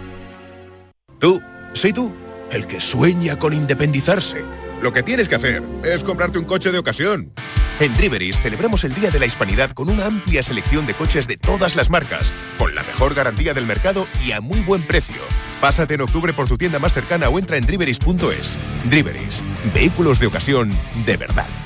Tú, sí tú, el que sueña con independizarse. Lo que tienes que hacer es comprarte un coche de ocasión. En Driveris celebramos el Día de la Hispanidad con una amplia selección de coches de todas las marcas, con la mejor garantía del mercado y a muy buen precio. Pásate en octubre por tu tienda más cercana o entra en driveris.es. Driveris, vehículos de ocasión de verdad.